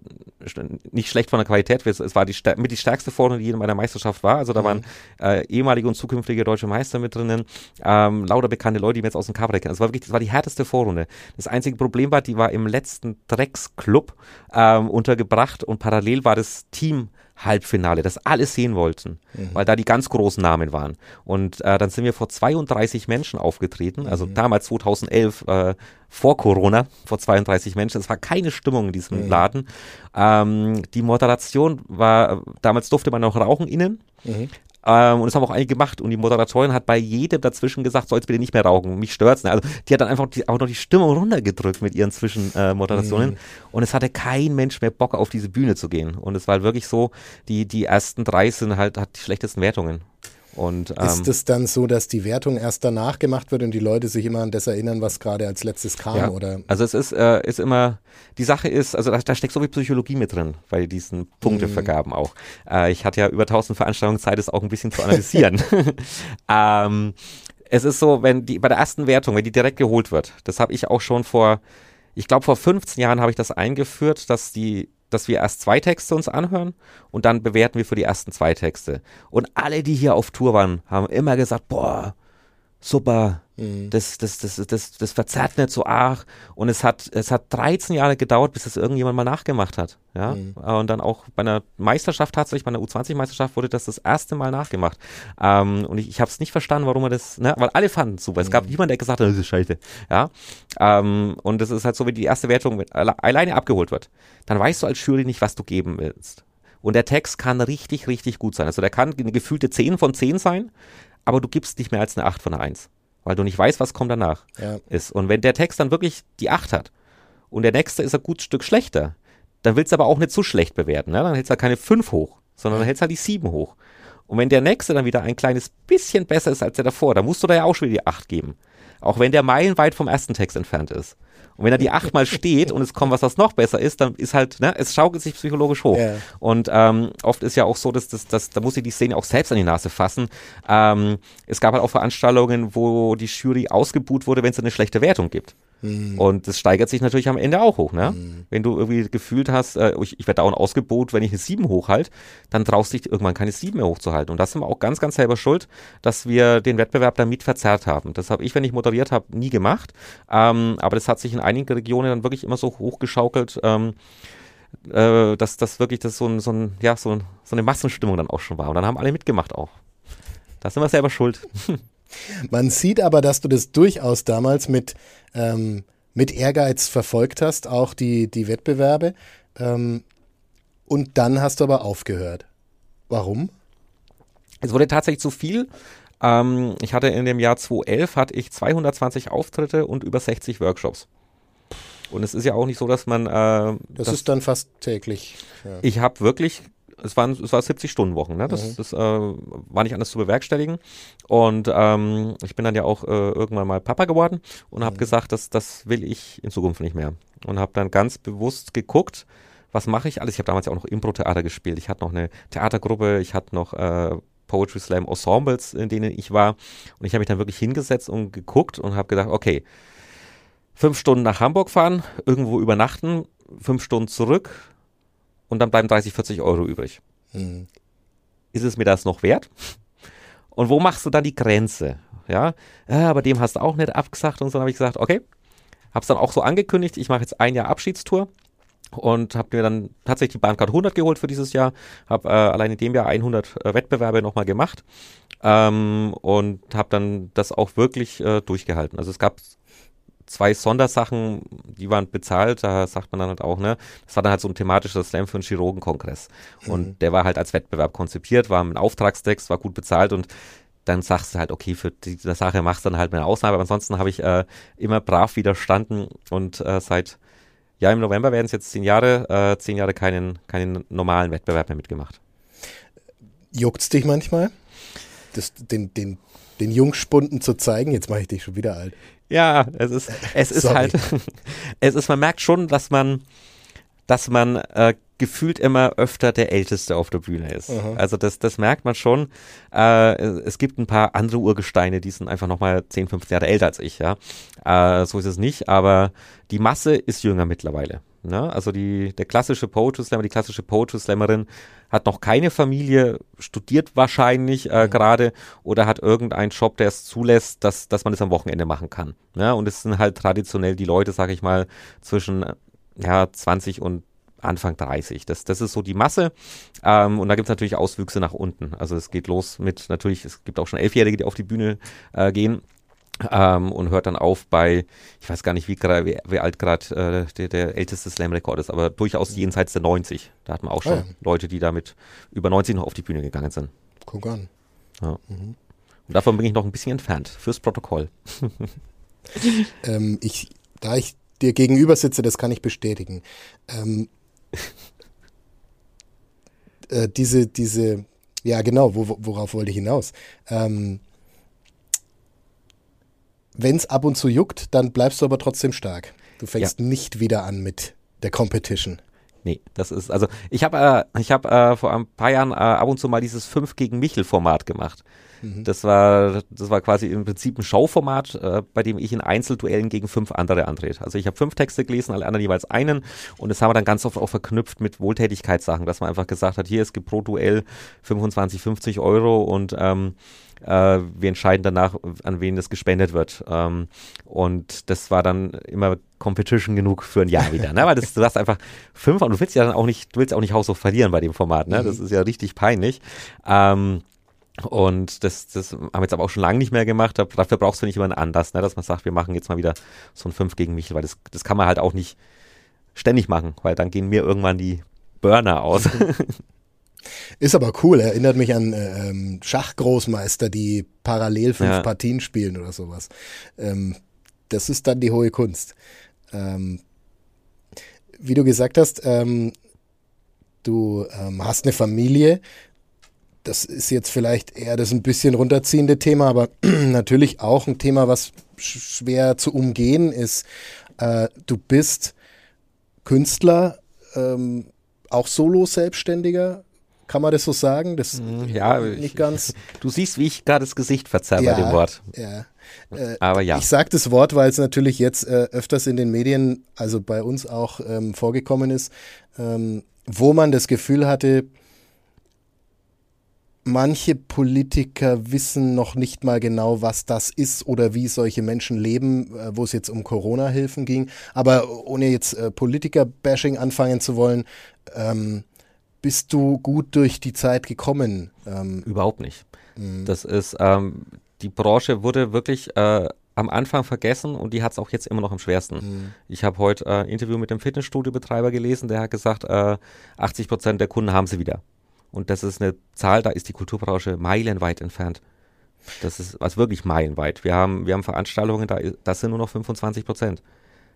nicht schlecht von der Qualität, es, es war die mit die stärkste Vorrunde, die in meiner Meisterschaft war. Also da mhm. waren äh, ehemalige und zukünftige deutsche Meister mit drinnen ähm, lauter bekannte Leute, die wir jetzt aus dem Kabarett kennen. Das war wirklich, das war die härteste Vorrunde. Das einzige Problem war, die war im letzten Drecksclub ähm, untergebracht und parallel war das Team Halbfinale, das alle sehen wollten, mhm. weil da die ganz großen Namen waren. Und äh, dann sind wir vor 32 Menschen aufgetreten, also mhm. damals 2011, äh, vor Corona, vor 32 Menschen. Es war keine Stimmung in diesem mhm. Laden. Ähm, die Moderation war, damals durfte man noch rauchen innen. Mhm. Ähm, und das haben auch einige gemacht. Und die Moderatorin hat bei jedem dazwischen gesagt, soll jetzt bitte nicht mehr rauchen. Mich stört's. Ne? Also die hat dann einfach die, auch noch die Stimmung runtergedrückt mit ihren Zwischenmoderationen. Mhm. Und es hatte kein Mensch mehr Bock, auf diese Bühne zu gehen. Und es war halt wirklich so, die, die ersten drei sind halt, hat die schlechtesten Wertungen. Und, ähm, ist es dann so, dass die Wertung erst danach gemacht wird und die Leute sich immer an das erinnern, was gerade als letztes kam? Ja, oder? Also es ist, äh, ist immer, die Sache ist, also da, da, steckt so viel Psychologie mit drin, bei diesen Punktevergaben mhm. auch. Äh, ich hatte ja über 1000 Veranstaltungen Zeit, es auch ein bisschen zu analysieren. ähm, es ist so, wenn die bei der ersten Wertung, wenn die direkt geholt wird, das habe ich auch schon vor, ich glaube vor 15 Jahren habe ich das eingeführt, dass die dass wir erst zwei Texte uns anhören und dann bewerten wir für die ersten zwei Texte. Und alle, die hier auf Tour waren, haben immer gesagt, boah, super, mhm. das, das, das, das, das verzerrt nicht so arg. Und es hat, es hat 13 Jahre gedauert, bis es irgendjemand mal nachgemacht hat. Ja? Mhm. Und dann auch bei einer Meisterschaft tatsächlich, bei einer U20-Meisterschaft wurde das das erste Mal nachgemacht. Ähm, und ich, ich habe es nicht verstanden, warum er das, ne? weil alle fanden es super. Mhm. Es gab mhm. niemanden, der gesagt hat, das ist scheiße. Ja? Ähm, und es ist halt so, wie die erste Wertung alle, alleine abgeholt wird. Dann weißt du als Jury nicht, was du geben willst. Und der Text kann richtig, richtig gut sein. Also der kann eine gefühlte 10 von 10 sein, aber du gibst nicht mehr als eine 8 von 1, weil du nicht weißt, was kommt danach ja. ist. Und wenn der Text dann wirklich die 8 hat und der nächste ist ein gutes Stück schlechter, dann willst du aber auch nicht zu schlecht bewerten. Ne? Dann hältst du halt keine 5 hoch, sondern dann hältst du halt die 7 hoch. Und wenn der nächste dann wieder ein kleines bisschen besser ist als der davor, dann musst du da ja auch schon wieder die 8 geben. Auch wenn der meilenweit vom ersten Text entfernt ist. Und wenn er die achtmal steht und es kommt was, was noch besser ist, dann ist halt, ne, es schaukelt sich psychologisch hoch. Yeah. Und ähm, oft ist ja auch so, dass, dass, dass da muss ich die Szene auch selbst an die Nase fassen. Ähm, es gab halt auch Veranstaltungen, wo die Jury ausgebuht wurde, wenn es eine schlechte Wertung gibt. Mhm. Und das steigert sich natürlich am Ende auch hoch. Ne? Mhm. Wenn du irgendwie gefühlt hast, äh, ich, ich werde dauernd ausgebot, wenn ich eine 7 hochhalte, dann traust du dich irgendwann keine 7 mehr hochzuhalten. Und das sind wir auch ganz, ganz selber schuld, dass wir den Wettbewerb damit verzerrt haben. Das habe ich, wenn ich moderiert habe, nie gemacht. Ähm, aber das hat sich in einigen Regionen dann wirklich immer so hochgeschaukelt. Ähm, äh, dass das wirklich das so, ein, so, ein, ja, so, so eine Massenstimmung dann auch schon war. Und dann haben alle mitgemacht auch. Da sind wir selber schuld. Man sieht aber, dass du das durchaus damals mit, ähm, mit Ehrgeiz verfolgt hast, auch die, die Wettbewerbe. Ähm, und dann hast du aber aufgehört. Warum? Es wurde tatsächlich zu viel. Ähm, ich hatte in dem Jahr 2011 hatte ich 220 Auftritte und über 60 Workshops. Und es ist ja auch nicht so, dass man. Äh, das, das ist dann fast täglich. Ja. Ich habe wirklich es waren es war 70 Stunden Wochen, ne? Das, mhm. das äh, war nicht anders zu bewerkstelligen. Und ähm, ich bin dann ja auch äh, irgendwann mal Papa geworden und habe mhm. gesagt, dass das will ich in Zukunft nicht mehr. Und habe dann ganz bewusst geguckt, was mache ich alles. Ich habe damals ja auch noch Impro-Theater gespielt. Ich hatte noch eine Theatergruppe, ich hatte noch äh, Poetry Slam Ensembles, in denen ich war. Und ich habe mich dann wirklich hingesetzt und geguckt und habe gedacht, okay, fünf Stunden nach Hamburg fahren, irgendwo übernachten, fünf Stunden zurück und dann bleiben 30, 40 Euro übrig. Mhm. Ist es mir das noch wert? Und wo machst du dann die Grenze? Ja, ja aber dem hast du auch nicht abgesagt und so habe ich gesagt, okay, habe es dann auch so angekündigt, ich mache jetzt ein Jahr Abschiedstour und habe mir dann tatsächlich die Bahncard 100 geholt für dieses Jahr, habe äh, allein in dem Jahr 100 äh, Wettbewerbe nochmal gemacht ähm, und habe dann das auch wirklich äh, durchgehalten. Also es gab zwei Sondersachen, die waren bezahlt, da sagt man dann halt auch, ne, das war dann halt so ein thematischer Slam für einen Chirurgenkongress. Mhm. Und der war halt als Wettbewerb konzipiert, war ein Auftragstext, war gut bezahlt und dann sagst du halt, okay, für diese Sache machst du dann halt eine Ausnahme. Aber ansonsten habe ich äh, immer brav widerstanden und äh, seit, ja, im November werden es jetzt zehn Jahre, äh, zehn Jahre keinen, keinen normalen Wettbewerb mehr mitgemacht. Juckt's dich manchmal? Das, den, den, den Jungspunden zu zeigen? Jetzt mache ich dich schon wieder alt. Ja, es ist, es ist halt, es ist, man merkt schon, dass man, dass man äh, gefühlt immer öfter der Älteste auf der Bühne ist. Aha. Also das, das merkt man schon. Äh, es gibt ein paar andere Urgesteine, die sind einfach nochmal 10, 15 Jahre älter als ich, ja. Äh, so ist es nicht, aber die Masse ist jünger mittlerweile. Ne? Also die, der klassische Poetry Slammer, die klassische Poetry Slammerin hat noch keine Familie, studiert wahrscheinlich äh, mhm. gerade oder hat irgendeinen Job, der es zulässt, dass, dass man das am Wochenende machen kann. Ne? Und es sind halt traditionell die Leute, sag ich mal, zwischen ja, 20 und Anfang 30. Das, das ist so die Masse. Ähm, und da gibt es natürlich Auswüchse nach unten. Also es geht los mit, natürlich, es gibt auch schon Elfjährige, die auf die Bühne äh, gehen. Ähm, und hört dann auf bei, ich weiß gar nicht, wie, wie, wie alt gerade äh, der, der, älteste Slam-Rekord ist, aber durchaus jenseits der 90. Da hat man auch schon ah, ja. Leute, die damit über 90 noch auf die Bühne gegangen sind. Guck an. Ja. Mhm. Und davon bin ich noch ein bisschen entfernt, fürs Protokoll. ähm, ich, da ich dir gegenüber sitze, das kann ich bestätigen. Ähm, äh, diese, diese, ja genau, wo, worauf wollte ich hinaus? Ähm, wenn es ab und zu juckt, dann bleibst du aber trotzdem stark. Du fängst ja. nicht wieder an mit der Competition. Nee, das ist, also ich habe äh, ich hab, äh, vor ein paar Jahren äh, ab und zu mal dieses 5 gegen Michel-Format gemacht. Mhm. Das war das war quasi im Prinzip ein Showformat, äh, bei dem ich in Einzelduellen gegen fünf andere antrete. Also ich habe fünf Texte gelesen, alle anderen jeweils einen und das haben wir dann ganz oft auch verknüpft mit Wohltätigkeitssachen, dass man einfach gesagt hat, hier, es gibt pro Duell 25, 50 Euro und ähm, äh, wir entscheiden danach, an wen das gespendet wird. Ähm, und das war dann immer Competition genug für ein Jahr wieder, ne? Weil das, du hast einfach fünf und du willst ja dann auch nicht, du willst auch nicht haushoch verlieren bei dem Format, ne? Das mhm. ist ja richtig peinlich. Ähm, und das, das haben wir jetzt aber auch schon lange nicht mehr gemacht. Dafür brauchst du nicht immer einen Anlass, ne? dass man sagt, wir machen jetzt mal wieder so ein 5 gegen mich, weil das, das kann man halt auch nicht ständig machen, weil dann gehen mir irgendwann die Burner aus. Ist aber cool, erinnert mich an äh, ähm, Schachgroßmeister, die parallel fünf ja. Partien spielen oder sowas. Ähm, das ist dann die hohe Kunst. Ähm, wie du gesagt hast, ähm, du ähm, hast eine Familie. Das ist jetzt vielleicht eher das ein bisschen runterziehende Thema, aber natürlich auch ein Thema, was schwer zu umgehen ist. Äh, du bist Künstler, ähm, auch Solo-Selbstständiger, kann man das so sagen? Das mhm, ja, nicht ganz. Du siehst, wie ich gerade das Gesicht verzerre ja, bei dem Wort. Ja. Äh, Aber ja. Ich sage das Wort, weil es natürlich jetzt äh, öfters in den Medien, also bei uns auch ähm, vorgekommen ist, ähm, wo man das Gefühl hatte, manche Politiker wissen noch nicht mal genau, was das ist oder wie solche Menschen leben, äh, wo es jetzt um Corona-Hilfen ging. Aber ohne jetzt äh, Politiker-Bashing anfangen zu wollen, ähm, bist du gut durch die Zeit gekommen? Ähm, Überhaupt nicht. Mh. Das ist, ähm, die Branche wurde wirklich äh, am Anfang vergessen und die hat es auch jetzt immer noch am schwersten. Mhm. Ich habe heute ein äh, Interview mit dem Fitnessstudio-Betreiber gelesen, der hat gesagt, äh, 80 Prozent der Kunden haben sie wieder. Und das ist eine Zahl, da ist die Kulturbranche meilenweit entfernt. Das ist also wirklich meilenweit. Wir haben, wir haben Veranstaltungen, da, das sind nur noch 25 Prozent.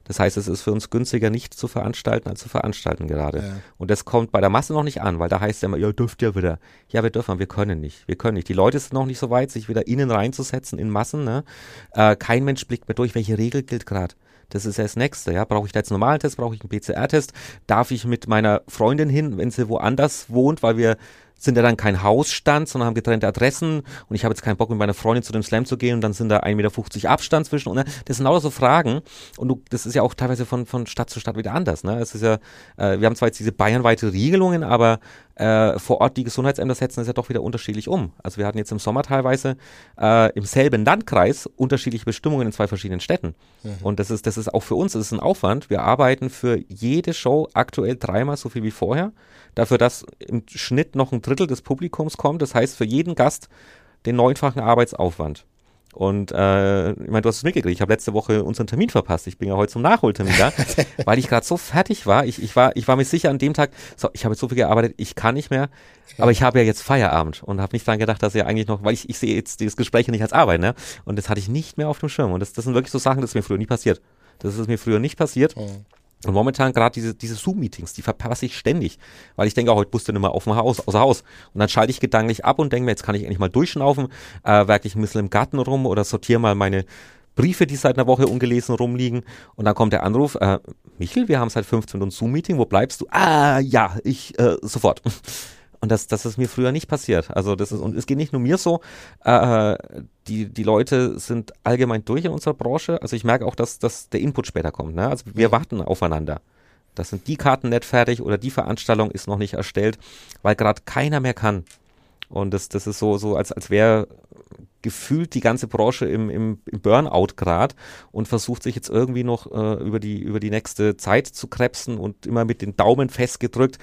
Das heißt, es ist für uns günstiger, nicht zu veranstalten, als zu veranstalten gerade. Ja. Und das kommt bei der Masse noch nicht an, weil da heißt es ja immer, ihr dürft ja wieder. Ja, wir dürfen, wir können nicht. Wir können nicht. Die Leute sind noch nicht so weit, sich wieder innen reinzusetzen in Massen. Ne? Äh, kein Mensch blickt mehr durch, welche Regel gilt gerade. Das ist ja das Nächste. Ja? Brauche ich da jetzt einen normalen Test? Brauche ich einen PCR-Test? Darf ich mit meiner Freundin hin, wenn sie woanders wohnt, weil wir sind ja dann kein Hausstand, sondern haben getrennte Adressen und ich habe jetzt keinen Bock mit meiner Freundin zu dem Slam zu gehen und dann sind da 1,50 Meter Abstand zwischen und ne? das sind lauter so Fragen und du, das ist ja auch teilweise von, von Stadt zu Stadt wieder anders. Ne? Es ist ja, äh, wir haben zwar jetzt diese bayernweite Regelungen, aber äh, vor Ort die Gesundheitsämter setzen es ja doch wieder unterschiedlich um. Also wir hatten jetzt im Sommer teilweise äh, im selben Landkreis unterschiedliche Bestimmungen in zwei verschiedenen Städten. Mhm. Und das ist, das ist auch für uns, das ist ein Aufwand. Wir arbeiten für jede Show aktuell dreimal so viel wie vorher. Dafür, dass im Schnitt noch ein Drittel des Publikums kommt. Das heißt für jeden Gast den neunfachen Arbeitsaufwand. Und äh, ich meine, du hast es mitgekriegt, ich habe letzte Woche unseren Termin verpasst. Ich bin ja heute zum Nachholtermin da, weil ich gerade so fertig war. Ich, ich, war. ich war mir sicher an dem Tag, so, ich habe jetzt so viel gearbeitet, ich kann nicht mehr, aber ich habe ja jetzt Feierabend und habe nicht dran gedacht, dass ja eigentlich noch, weil ich, ich sehe jetzt dieses Gespräch nicht als Arbeit, ne? Und das hatte ich nicht mehr auf dem Schirm. Und das, das sind wirklich so Sachen, das ist mir früher nie passiert. Das ist mir früher nicht passiert. Mhm. Und momentan gerade diese, diese Zoom-Meetings, die verpasse ich ständig, weil ich denke, oh, heute musst du nicht mehr auf dem Haus, außer Haus. Und dann schalte ich gedanklich ab und denke mir, jetzt kann ich endlich mal durchschnaufen, äh, werke ich ein bisschen im Garten rum oder sortiere mal meine Briefe, die seit einer Woche ungelesen rumliegen. Und dann kommt der Anruf, äh, Michel, wir haben seit 15 Uhr ein Zoom-Meeting, wo bleibst du? Ah, ja, ich, äh, sofort. Und das, das ist mir früher nicht passiert. Also das ist, und es geht nicht nur mir so, äh, die, die Leute sind allgemein durch in unserer Branche. Also ich merke auch, dass, dass der Input später kommt. Ne? Also wir warten aufeinander. Das sind die Karten nicht fertig oder die Veranstaltung ist noch nicht erstellt, weil gerade keiner mehr kann. Und das, das ist so, so als, als wäre gefühlt die ganze Branche im, im, im Burnout grad und versucht sich jetzt irgendwie noch äh, über, die, über die nächste Zeit zu krebsen und immer mit den Daumen festgedrückt,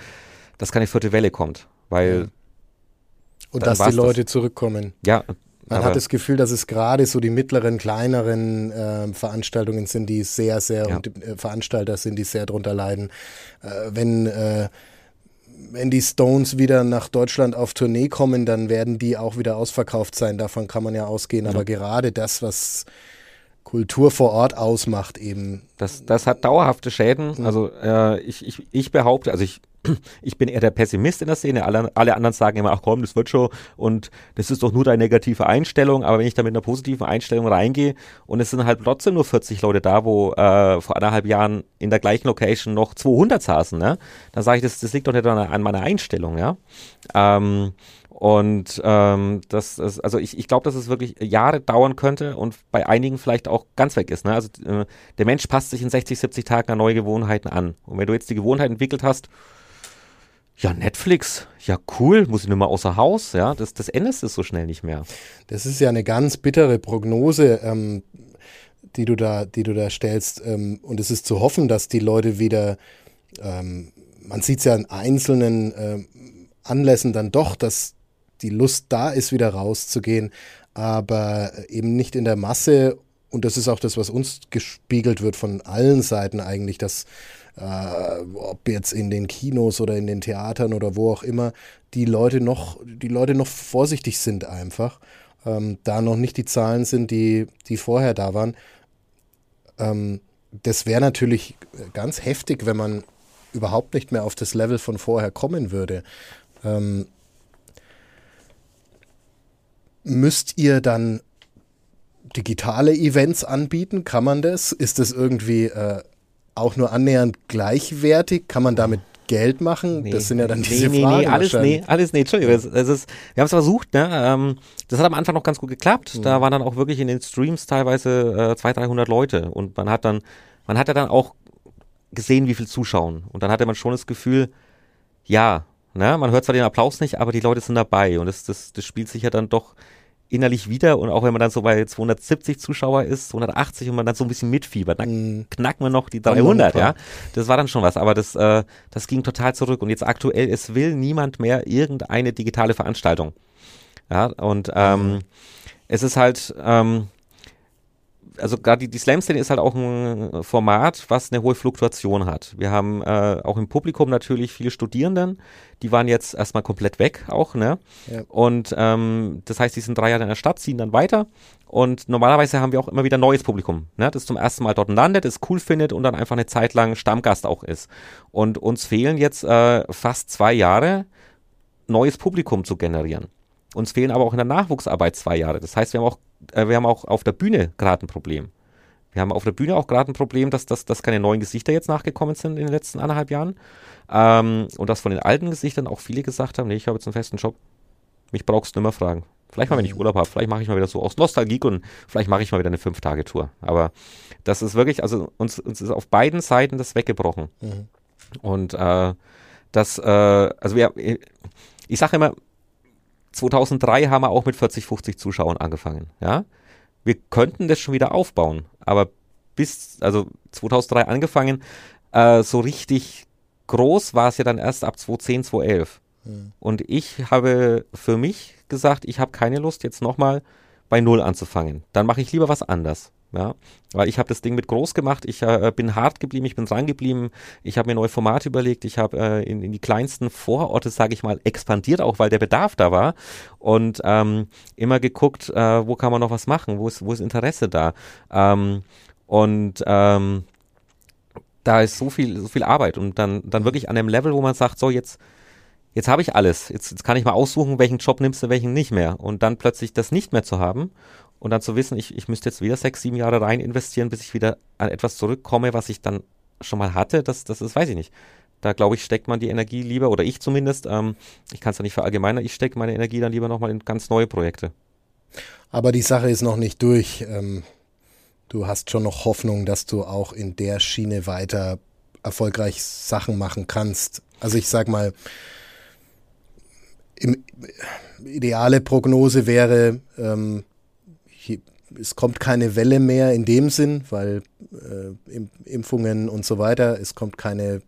dass keine vierte Welle kommt. Weil. Und dass die Leute das. zurückkommen. Ja. Man hat das Gefühl, dass es gerade so die mittleren, kleineren äh, Veranstaltungen sind, die sehr, sehr, ja. und äh, Veranstalter sind, die sehr drunter leiden. Äh, wenn, äh, wenn die Stones wieder nach Deutschland auf Tournee kommen, dann werden die auch wieder ausverkauft sein. Davon kann man ja ausgehen. Ja. Aber gerade das, was Kultur vor Ort ausmacht, eben. Das, das hat dauerhafte Schäden. Mhm. Also äh, ich, ich, ich behaupte, also ich ich bin eher der Pessimist in der Szene. Alle, alle anderen sagen immer, ach komm, das wird schon und das ist doch nur deine negative Einstellung. Aber wenn ich da mit einer positiven Einstellung reingehe und es sind halt trotzdem nur 40 Leute da, wo äh, vor anderthalb Jahren in der gleichen Location noch 200 saßen, ne? dann sage ich, das, das liegt doch nicht an, an meiner Einstellung. ja. Ähm, und ähm, das ist, also ich, ich glaube, dass es wirklich Jahre dauern könnte und bei einigen vielleicht auch ganz weg ist. Ne? Also äh, der Mensch passt sich in 60, 70 Tagen an neue Gewohnheiten an. Und wenn du jetzt die Gewohnheit entwickelt hast, ja, Netflix, ja cool, muss ich nur mal außer Haus, ja, das, das endest es so schnell nicht mehr. Das ist ja eine ganz bittere Prognose, ähm, die du da, die du da stellst. Ähm, und es ist zu hoffen, dass die Leute wieder, ähm, man sieht es ja in einzelnen ähm, Anlässen dann doch, dass die Lust da ist, wieder rauszugehen, aber eben nicht in der Masse. Und das ist auch das, was uns gespiegelt wird von allen Seiten eigentlich, dass äh, ob jetzt in den Kinos oder in den Theatern oder wo auch immer, die Leute noch, die Leute noch vorsichtig sind einfach. Ähm, da noch nicht die Zahlen sind, die, die vorher da waren. Ähm, das wäre natürlich ganz heftig, wenn man überhaupt nicht mehr auf das Level von vorher kommen würde. Ähm, müsst ihr dann digitale Events anbieten? Kann man das? Ist das irgendwie äh, auch nur annähernd gleichwertig? Kann man damit Geld machen? Nee, das sind ja dann diese nee, Fragen. Nee, alles, nee, alles, nee, Entschuldigung. Das, das ist, wir haben es versucht, ne? Ähm, das hat am Anfang noch ganz gut geklappt. Mhm. Da waren dann auch wirklich in den Streams teilweise äh, 200, 300 Leute und man hat dann, man hat ja dann auch gesehen, wie viel zuschauen. Und dann hatte man schon das Gefühl, ja, Ne? Man hört zwar den Applaus nicht, aber die Leute sind dabei und das, das, das spielt sich ja dann doch innerlich wieder und auch wenn man dann so bei 270 Zuschauer ist, 280 und man dann so ein bisschen mitfiebert, dann mm. knacken wir noch die 300, ja. Das war dann schon was, aber das, äh, das ging total zurück und jetzt aktuell, es will niemand mehr irgendeine digitale Veranstaltung. Ja, und ähm, mhm. es ist halt, ähm, also gerade die, die Slam-Szene ist halt auch ein Format, was eine hohe Fluktuation hat. Wir haben äh, auch im Publikum natürlich viele Studierenden, die waren jetzt erstmal komplett weg auch, ne? Ja. Und ähm, das heißt, die sind drei Jahre in der Stadt, ziehen dann weiter. Und normalerweise haben wir auch immer wieder neues Publikum, ne? das zum ersten Mal dort landet, es cool findet und dann einfach eine Zeit lang Stammgast auch ist. Und uns fehlen jetzt äh, fast zwei Jahre, neues Publikum zu generieren. Uns fehlen aber auch in der Nachwuchsarbeit zwei Jahre. Das heißt, wir haben auch, äh, wir haben auch auf der Bühne gerade ein Problem. Wir haben auf der Bühne auch gerade ein Problem, dass, dass, dass keine neuen Gesichter jetzt nachgekommen sind in den letzten anderthalb Jahren. Ähm, und dass von den alten Gesichtern auch viele gesagt haben, nee, ich habe jetzt einen festen Job. Mich brauchst du nicht mehr fragen. Vielleicht mal, wenn ich mhm. Urlaub habe, vielleicht mache ich mal wieder so aus Nostalgie und vielleicht mache ich mal wieder eine Fünf-Tage-Tour. Aber das ist wirklich, also uns, uns ist auf beiden Seiten das weggebrochen. Mhm. Und äh, das, äh, also wir, ich sage immer, 2003 haben wir auch mit 40, 50 Zuschauern angefangen. Ja, wir könnten das schon wieder aufbauen, aber bis, also 2003 angefangen, äh, so richtig groß war es ja dann erst ab 2010, 2011. Mhm. Und ich habe für mich gesagt, ich habe keine Lust, jetzt nochmal bei Null anzufangen. Dann mache ich lieber was anders. Ja, weil ich habe das Ding mit groß gemacht, ich äh, bin hart geblieben, ich bin dran geblieben, ich habe mir neue Formate überlegt, ich habe äh, in, in, die kleinsten Vororte, sage ich mal, expandiert, auch weil der Bedarf da war. Und ähm, immer geguckt, äh, wo kann man noch was machen, wo ist, wo ist Interesse da? Ähm, und ähm, da ist so viel, so viel Arbeit. Und dann, dann wirklich an dem Level, wo man sagt, so jetzt jetzt habe ich alles. Jetzt, jetzt kann ich mal aussuchen, welchen Job nimmst du, welchen nicht mehr. Und dann plötzlich das nicht mehr zu haben und dann zu wissen, ich, ich müsste jetzt wieder sechs, sieben Jahre rein investieren, bis ich wieder an etwas zurückkomme, was ich dann schon mal hatte, das, das ist, weiß ich nicht. Da glaube ich, steckt man die Energie lieber, oder ich zumindest, ähm, ich kann es ja nicht verallgemeinern, ich stecke meine Energie dann lieber nochmal in ganz neue Projekte. Aber die Sache ist noch nicht durch. Ähm, du hast schon noch Hoffnung, dass du auch in der Schiene weiter erfolgreich Sachen machen kannst. Also ich sag mal, im, ideale Prognose wäre, ähm, es kommt keine Welle mehr in dem Sinn, weil äh, Impfungen und so weiter, es kommt keine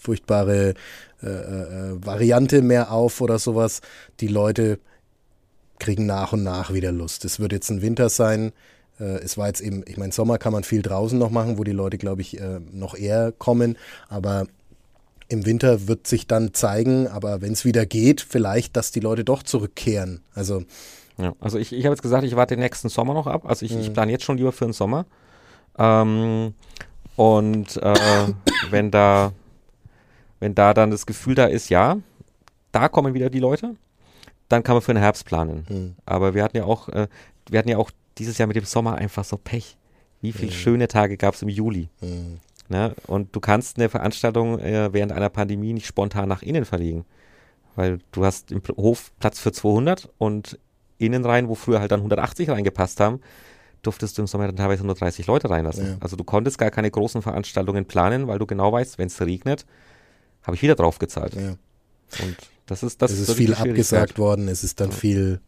furchtbare äh, äh, Variante mehr auf oder sowas. Die Leute kriegen nach und nach wieder Lust. Es wird jetzt ein Winter sein. Äh, es war jetzt eben, ich meine, Sommer kann man viel draußen noch machen, wo die Leute, glaube ich, äh, noch eher kommen. Aber im Winter wird sich dann zeigen, aber wenn es wieder geht, vielleicht, dass die Leute doch zurückkehren. Also ja, also ich, ich habe jetzt gesagt, ich warte den nächsten Sommer noch ab. Also ich, mhm. ich plane jetzt schon lieber für den Sommer. Ähm, und äh, wenn da, wenn da dann das Gefühl da ist, ja, da kommen wieder die Leute, dann kann man für den Herbst planen. Mhm. Aber wir hatten ja auch, äh, wir hatten ja auch dieses Jahr mit dem Sommer einfach so Pech. Wie viele mhm. schöne Tage gab es im Juli? Mhm. Ne? Und du kannst eine Veranstaltung äh, während einer Pandemie nicht spontan nach innen verlegen. Weil du hast im Hof Platz für 200 und innen rein, wo früher halt dann 180 reingepasst haben, durftest du im Sommer dann teilweise nur 30 Leute reinlassen. Ja. Also du konntest gar keine großen Veranstaltungen planen, weil du genau weißt, wenn es regnet, habe ich wieder drauf gezahlt. Ja. Und das ist das. Es ist viel abgesagt worden, es ist dann ja. viel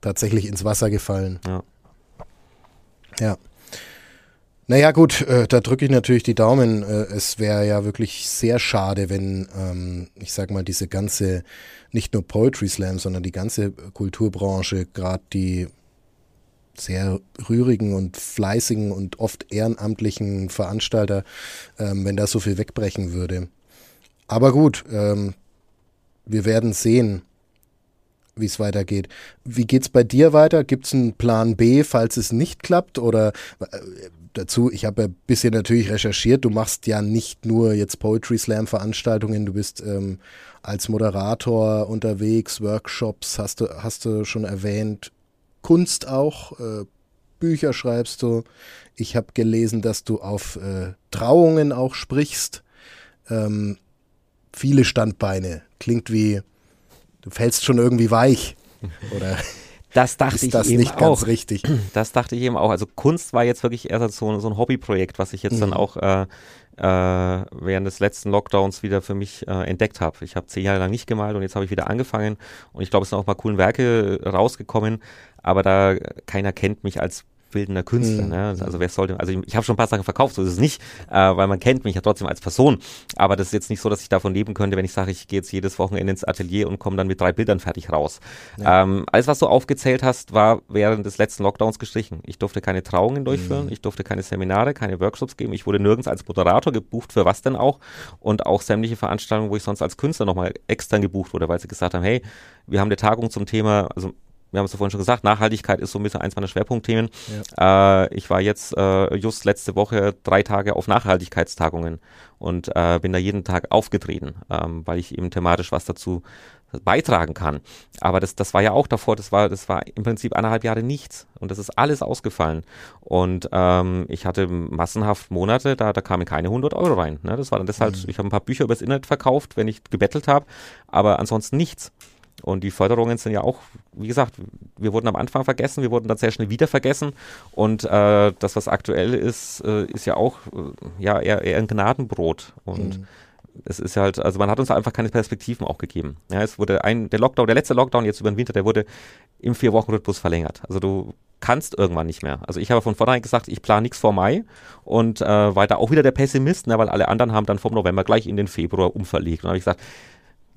tatsächlich ins Wasser gefallen. Ja. Ja. Naja gut, äh, da drücke ich natürlich die Daumen. Äh, es wäre ja wirklich sehr schade, wenn, ähm, ich sag mal, diese ganze, nicht nur Poetry Slam, sondern die ganze Kulturbranche, gerade die sehr rührigen und fleißigen und oft ehrenamtlichen Veranstalter, ähm, wenn da so viel wegbrechen würde. Aber gut, ähm, wir werden sehen, wie es weitergeht. Wie geht's bei dir weiter? Gibt es einen Plan B, falls es nicht klappt? Oder äh, dazu, ich habe ein bisschen natürlich recherchiert, du machst ja nicht nur jetzt Poetry Slam Veranstaltungen, du bist ähm, als Moderator unterwegs, Workshops, hast du, hast du schon erwähnt, Kunst auch, äh, Bücher schreibst du. Ich habe gelesen, dass du auf äh, Trauungen auch sprichst. Ähm, viele Standbeine. Klingt wie, du fällst schon irgendwie weich. Oder? das dachte ist ich das eben nicht auch. ganz richtig. Das dachte ich eben auch. Also Kunst war jetzt wirklich erst so, so ein Hobbyprojekt, was ich jetzt dann Mhm. auch äh, äh, während des letzten Lockdowns wieder für mich äh, entdeckt habe. Ich habe zehn Jahre lang nicht gemalt und jetzt habe ich wieder angefangen und ich glaube, es sind auch mal coole Werke äh, rausgekommen, aber da keiner kennt mich als bildender Künstler. Mhm. Ne? Also wer sollte, also ich, ich habe schon ein paar Sachen verkauft, so ist es nicht, äh, weil man kennt mich ja trotzdem als Person. Aber das ist jetzt nicht so, dass ich davon leben könnte, wenn ich sage, ich gehe jetzt jedes Wochenende ins Atelier und komme dann mit drei Bildern fertig raus. Ähm, alles, was du aufgezählt hast, war während des letzten Lockdowns gestrichen. Ich durfte keine Trauungen durchführen, ich durfte keine Seminare, keine Workshops geben. Ich wurde nirgends als Moderator gebucht, für was denn auch. Und auch sämtliche Veranstaltungen, wo ich sonst als Künstler nochmal extern gebucht wurde, weil sie gesagt haben, hey, wir haben eine Tagung zum Thema, also wir haben es ja vorhin schon gesagt, Nachhaltigkeit ist so ein bisschen eins meiner Schwerpunktthemen. Äh, ich war jetzt äh, just letzte Woche drei Tage auf Nachhaltigkeitstagungen und äh, bin da jeden Tag aufgetreten, ähm, weil ich eben thematisch was dazu beitragen kann. Aber das, das war ja auch davor, das war, das war im Prinzip eineinhalb Jahre nichts. Und das ist alles ausgefallen. Und ähm, ich hatte massenhaft Monate, da, da kamen keine 100 Euro rein. Ne? Das war dann deshalb, ich habe ein paar Bücher übers Internet verkauft, wenn ich gebettelt habe, aber ansonsten nichts. Und die Förderungen sind ja auch, wie gesagt, wir wurden am Anfang vergessen, wir wurden dann sehr schnell wieder vergessen. Und äh, das, was aktuell ist, äh, ist ja auch äh, ja, eher, eher ein Gnadenbrot. Und es ist ja halt, also man hat uns einfach keine Perspektiven auch gegeben. Ja, es wurde ein, der Lockdown, der letzte Lockdown jetzt über den Winter, der wurde im Vier-Wochen-Rhythmus verlängert. Also du kannst irgendwann nicht mehr. Also ich habe von vornherein gesagt, ich plane nichts vor Mai und äh, war da auch wieder der Pessimist, ne, weil alle anderen haben dann vom November gleich in den Februar umverlegt. Und dann habe ich gesagt,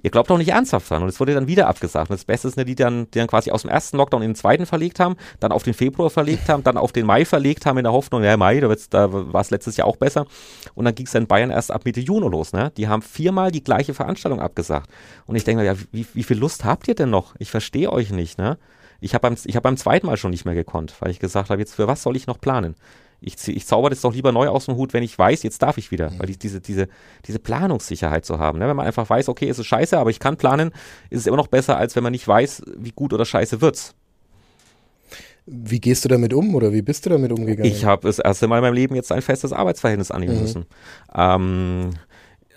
ihr glaubt doch nicht ernsthaft dran. Und es wurde dann wieder abgesagt. Und das Beste ist, ne, die dann, die dann quasi aus dem ersten Lockdown in den zweiten verlegt haben, dann auf den Februar verlegt haben, dann auf den Mai verlegt haben in der Hoffnung, ja, Mai, da, da war es letztes Jahr auch besser. Und dann ging es in Bayern erst ab Mitte Juni los. Ne? Die haben viermal die gleiche Veranstaltung abgesagt. Und ich denke mir, ja, wie, wie viel Lust habt ihr denn noch? Ich verstehe euch nicht. Ne? Ich habe beim, hab beim zweiten Mal schon nicht mehr gekonnt, weil ich gesagt habe, jetzt für was soll ich noch planen? Ich, ich zauber das doch lieber neu aus dem Hut, wenn ich weiß, jetzt darf ich wieder. Weil ich diese, diese, diese Planungssicherheit zu haben. Ne? Wenn man einfach weiß, okay, es ist scheiße, aber ich kann planen, ist es immer noch besser, als wenn man nicht weiß, wie gut oder scheiße wird's. Wie gehst du damit um oder wie bist du damit umgegangen? Ich habe das erste Mal in meinem Leben jetzt ein festes Arbeitsverhältnis annehmen Mhm. müssen. Ähm,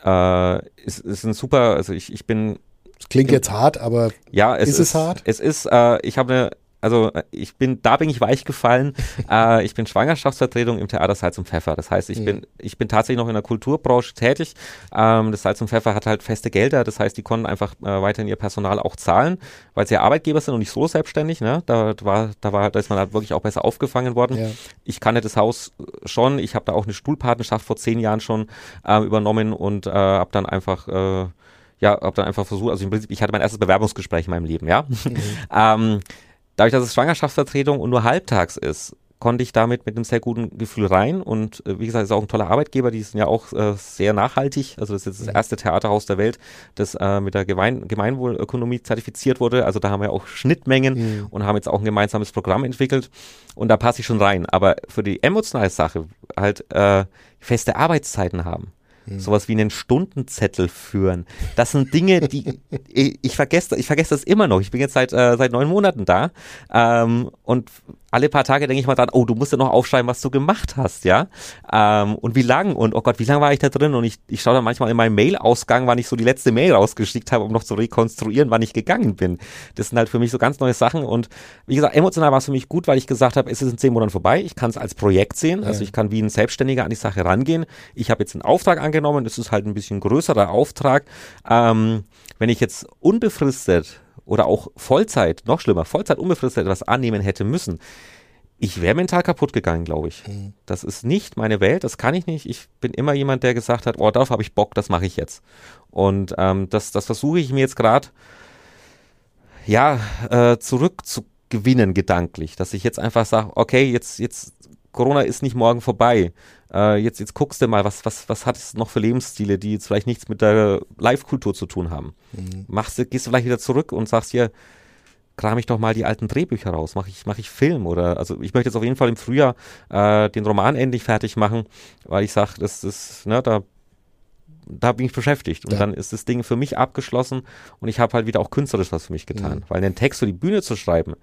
äh, es ist ein super, also ich, ich bin das klingt jetzt hart, aber Ja, es Ist ist, es hart? Es ist, äh, ich habe eine, also äh, ich bin, da bin ich weich gefallen. äh, ich bin Schwangerschaftsvertretung im Theater Salz und Pfeffer. Das heißt, ich Mhm. bin, ich bin tatsächlich noch in der Kulturbranche tätig. Ähm, das Salz und Pfeffer hat halt feste Gelder. Das heißt, die konnten einfach äh, weiterhin ihr Personal auch zahlen, weil sie ja Arbeitgeber sind und nicht so selbstständig. Ne? Da war, da war, da ist man halt wirklich auch besser aufgefangen worden. ja. Ich kannte das Haus schon. Ich habe da auch eine Stuhlpatenschaft vor zehn Jahren schon äh, übernommen und äh, habe dann einfach äh, ja, habe dann einfach versucht, also im Prinzip, ich hatte mein erstes Bewerbungsgespräch in meinem Leben, ja. ähm, dadurch, dass es Schwangerschaftsvertretung und nur halbtags ist, konnte ich damit mit einem sehr guten Gefühl rein. Und äh, wie gesagt, ist auch ein toller Arbeitgeber, die sind ja auch äh, sehr nachhaltig, also das ist jetzt das erste Theaterhaus der Welt, das äh, mit der Gemein Gemeinwohlökonomie zertifiziert wurde, also da haben wir auch Schnittmengen und haben jetzt auch ein gemeinsames Programm entwickelt. Und da passe ich schon rein, aber für die emotionale Sache halt äh, feste Arbeitszeiten haben. Sowas wie einen Stundenzettel führen. Das sind Dinge, die ich, ich vergesse, ich vergesse das immer noch. Ich bin jetzt seit äh, seit neun Monaten da ähm, und alle paar Tage denke ich mal dran, oh, du musst ja noch aufschreiben, was du gemacht hast, ja? Ähm, und wie lang und oh Gott, wie lange war ich da drin? Und ich, ich schaue dann manchmal in meinem Mail-Ausgang, wann ich so die letzte Mail rausgeschickt habe, um noch zu rekonstruieren, wann ich gegangen bin. Das sind halt für mich so ganz neue Sachen und wie gesagt, emotional war es für mich gut, weil ich gesagt habe, es ist in zehn Monaten vorbei. Ich kann es als Projekt sehen, also ich kann wie ein Selbstständiger an die Sache rangehen. Ich habe jetzt einen Auftrag angenommen, das ist halt ein bisschen größerer Auftrag. Ähm, wenn ich jetzt unbefristet oder auch Vollzeit, noch schlimmer, Vollzeit unbefristet etwas annehmen hätte müssen, ich wäre mental kaputt gegangen, glaube ich. Das ist nicht meine Welt, das kann ich nicht. Ich bin immer jemand, der gesagt hat, oh, darauf habe ich Bock, das mache ich jetzt. Und ähm, das, das versuche ich mir jetzt gerade, ja, äh, zurückzugewinnen gedanklich, dass ich jetzt einfach sage, okay, jetzt, jetzt, Corona ist nicht morgen vorbei. Äh, jetzt, jetzt guckst du mal, was, was, was hat es noch für Lebensstile, die jetzt vielleicht nichts mit der Live-Kultur zu tun haben. Machst du, gehst du vielleicht wieder zurück und sagst hier, kram ich doch mal die alten Drehbücher raus, mache ich, mach ich Film oder also ich möchte jetzt auf jeden Fall im Frühjahr äh, den Roman endlich fertig machen, weil ich sage, das ist, ne, da, da bin ich beschäftigt und Ja. dann ist das Ding für mich abgeschlossen und ich habe halt wieder auch künstlerisch was für mich getan, weil einen Text für die Bühne zu schreiben,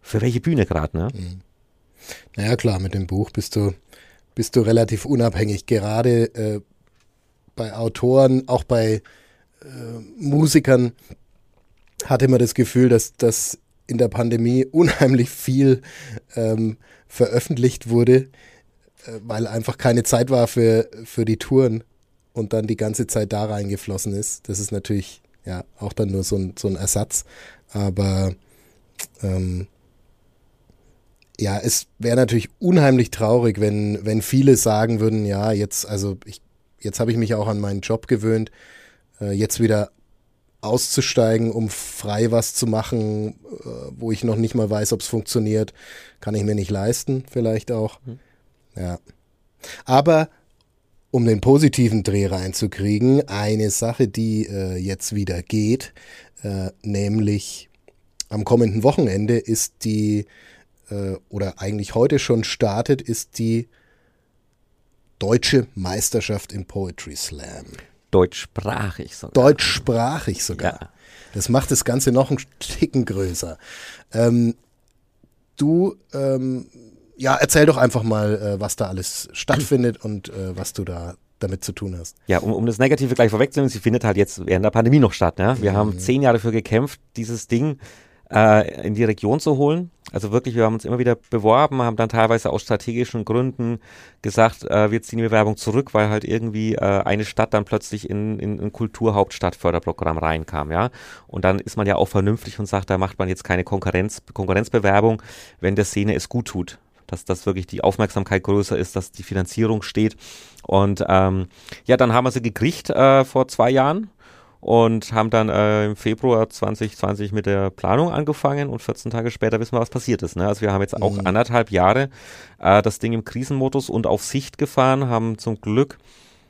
für welche Bühne gerade, ne? Naja, klar, mit dem Buch bist du, bist du relativ unabhängig. Gerade äh, bei Autoren, auch bei äh, Musikern hatte man das Gefühl, dass, dass in der Pandemie unheimlich viel ähm, veröffentlicht wurde, äh, weil einfach keine Zeit war für, für die Touren und dann die ganze Zeit da reingeflossen ist. Das ist natürlich ja auch dann nur so ein, so ein Ersatz. Aber ähm, ja, es wäre natürlich unheimlich traurig, wenn, wenn viele sagen würden, ja, jetzt, also ich, jetzt habe ich mich auch an meinen Job gewöhnt, äh, jetzt wieder auszusteigen, um frei was zu machen, äh, wo ich noch nicht mal weiß, ob es funktioniert, kann ich mir nicht leisten, vielleicht auch. Mhm. Ja. Aber um den positiven Dreh reinzukriegen, eine Sache, die äh, jetzt wieder geht, äh, nämlich am kommenden Wochenende ist die, äh, oder eigentlich heute schon startet, ist die Deutsche Meisterschaft im Poetry Slam. Deutschsprachig sogar. Deutschsprachig sogar. Ja. Das macht das Ganze noch einen Ticken größer. Ähm, du, ähm, ja, erzähl doch einfach mal, äh, was da alles stattfindet und äh, was du da damit zu tun hast. Ja, um, um das Negative gleich vorwegzunehmen, sie findet halt jetzt während der Pandemie noch statt. Ne? Wir mhm. haben zehn Jahre dafür gekämpft, dieses Ding äh, in die Region zu holen. Also wirklich, wir haben uns immer wieder beworben, haben dann teilweise aus strategischen Gründen gesagt, äh, wir ziehen die Bewerbung zurück, weil halt irgendwie äh, eine Stadt dann plötzlich in, in ein Kulturhauptstadtförderprogramm reinkam, ja. Und dann ist man ja auch vernünftig und sagt, da macht man jetzt keine Konkurrenz, Konkurrenzbewerbung, wenn der Szene es gut tut dass das wirklich die Aufmerksamkeit größer ist, dass die Finanzierung steht. Und ähm, ja, dann haben wir sie gekriegt äh, vor zwei Jahren und haben dann äh, im Februar 2020 mit der Planung angefangen und 14 Tage später wissen wir, was passiert ist. Ne? Also wir haben jetzt auch mhm. anderthalb Jahre äh, das Ding im Krisenmodus und auf Sicht gefahren, haben zum Glück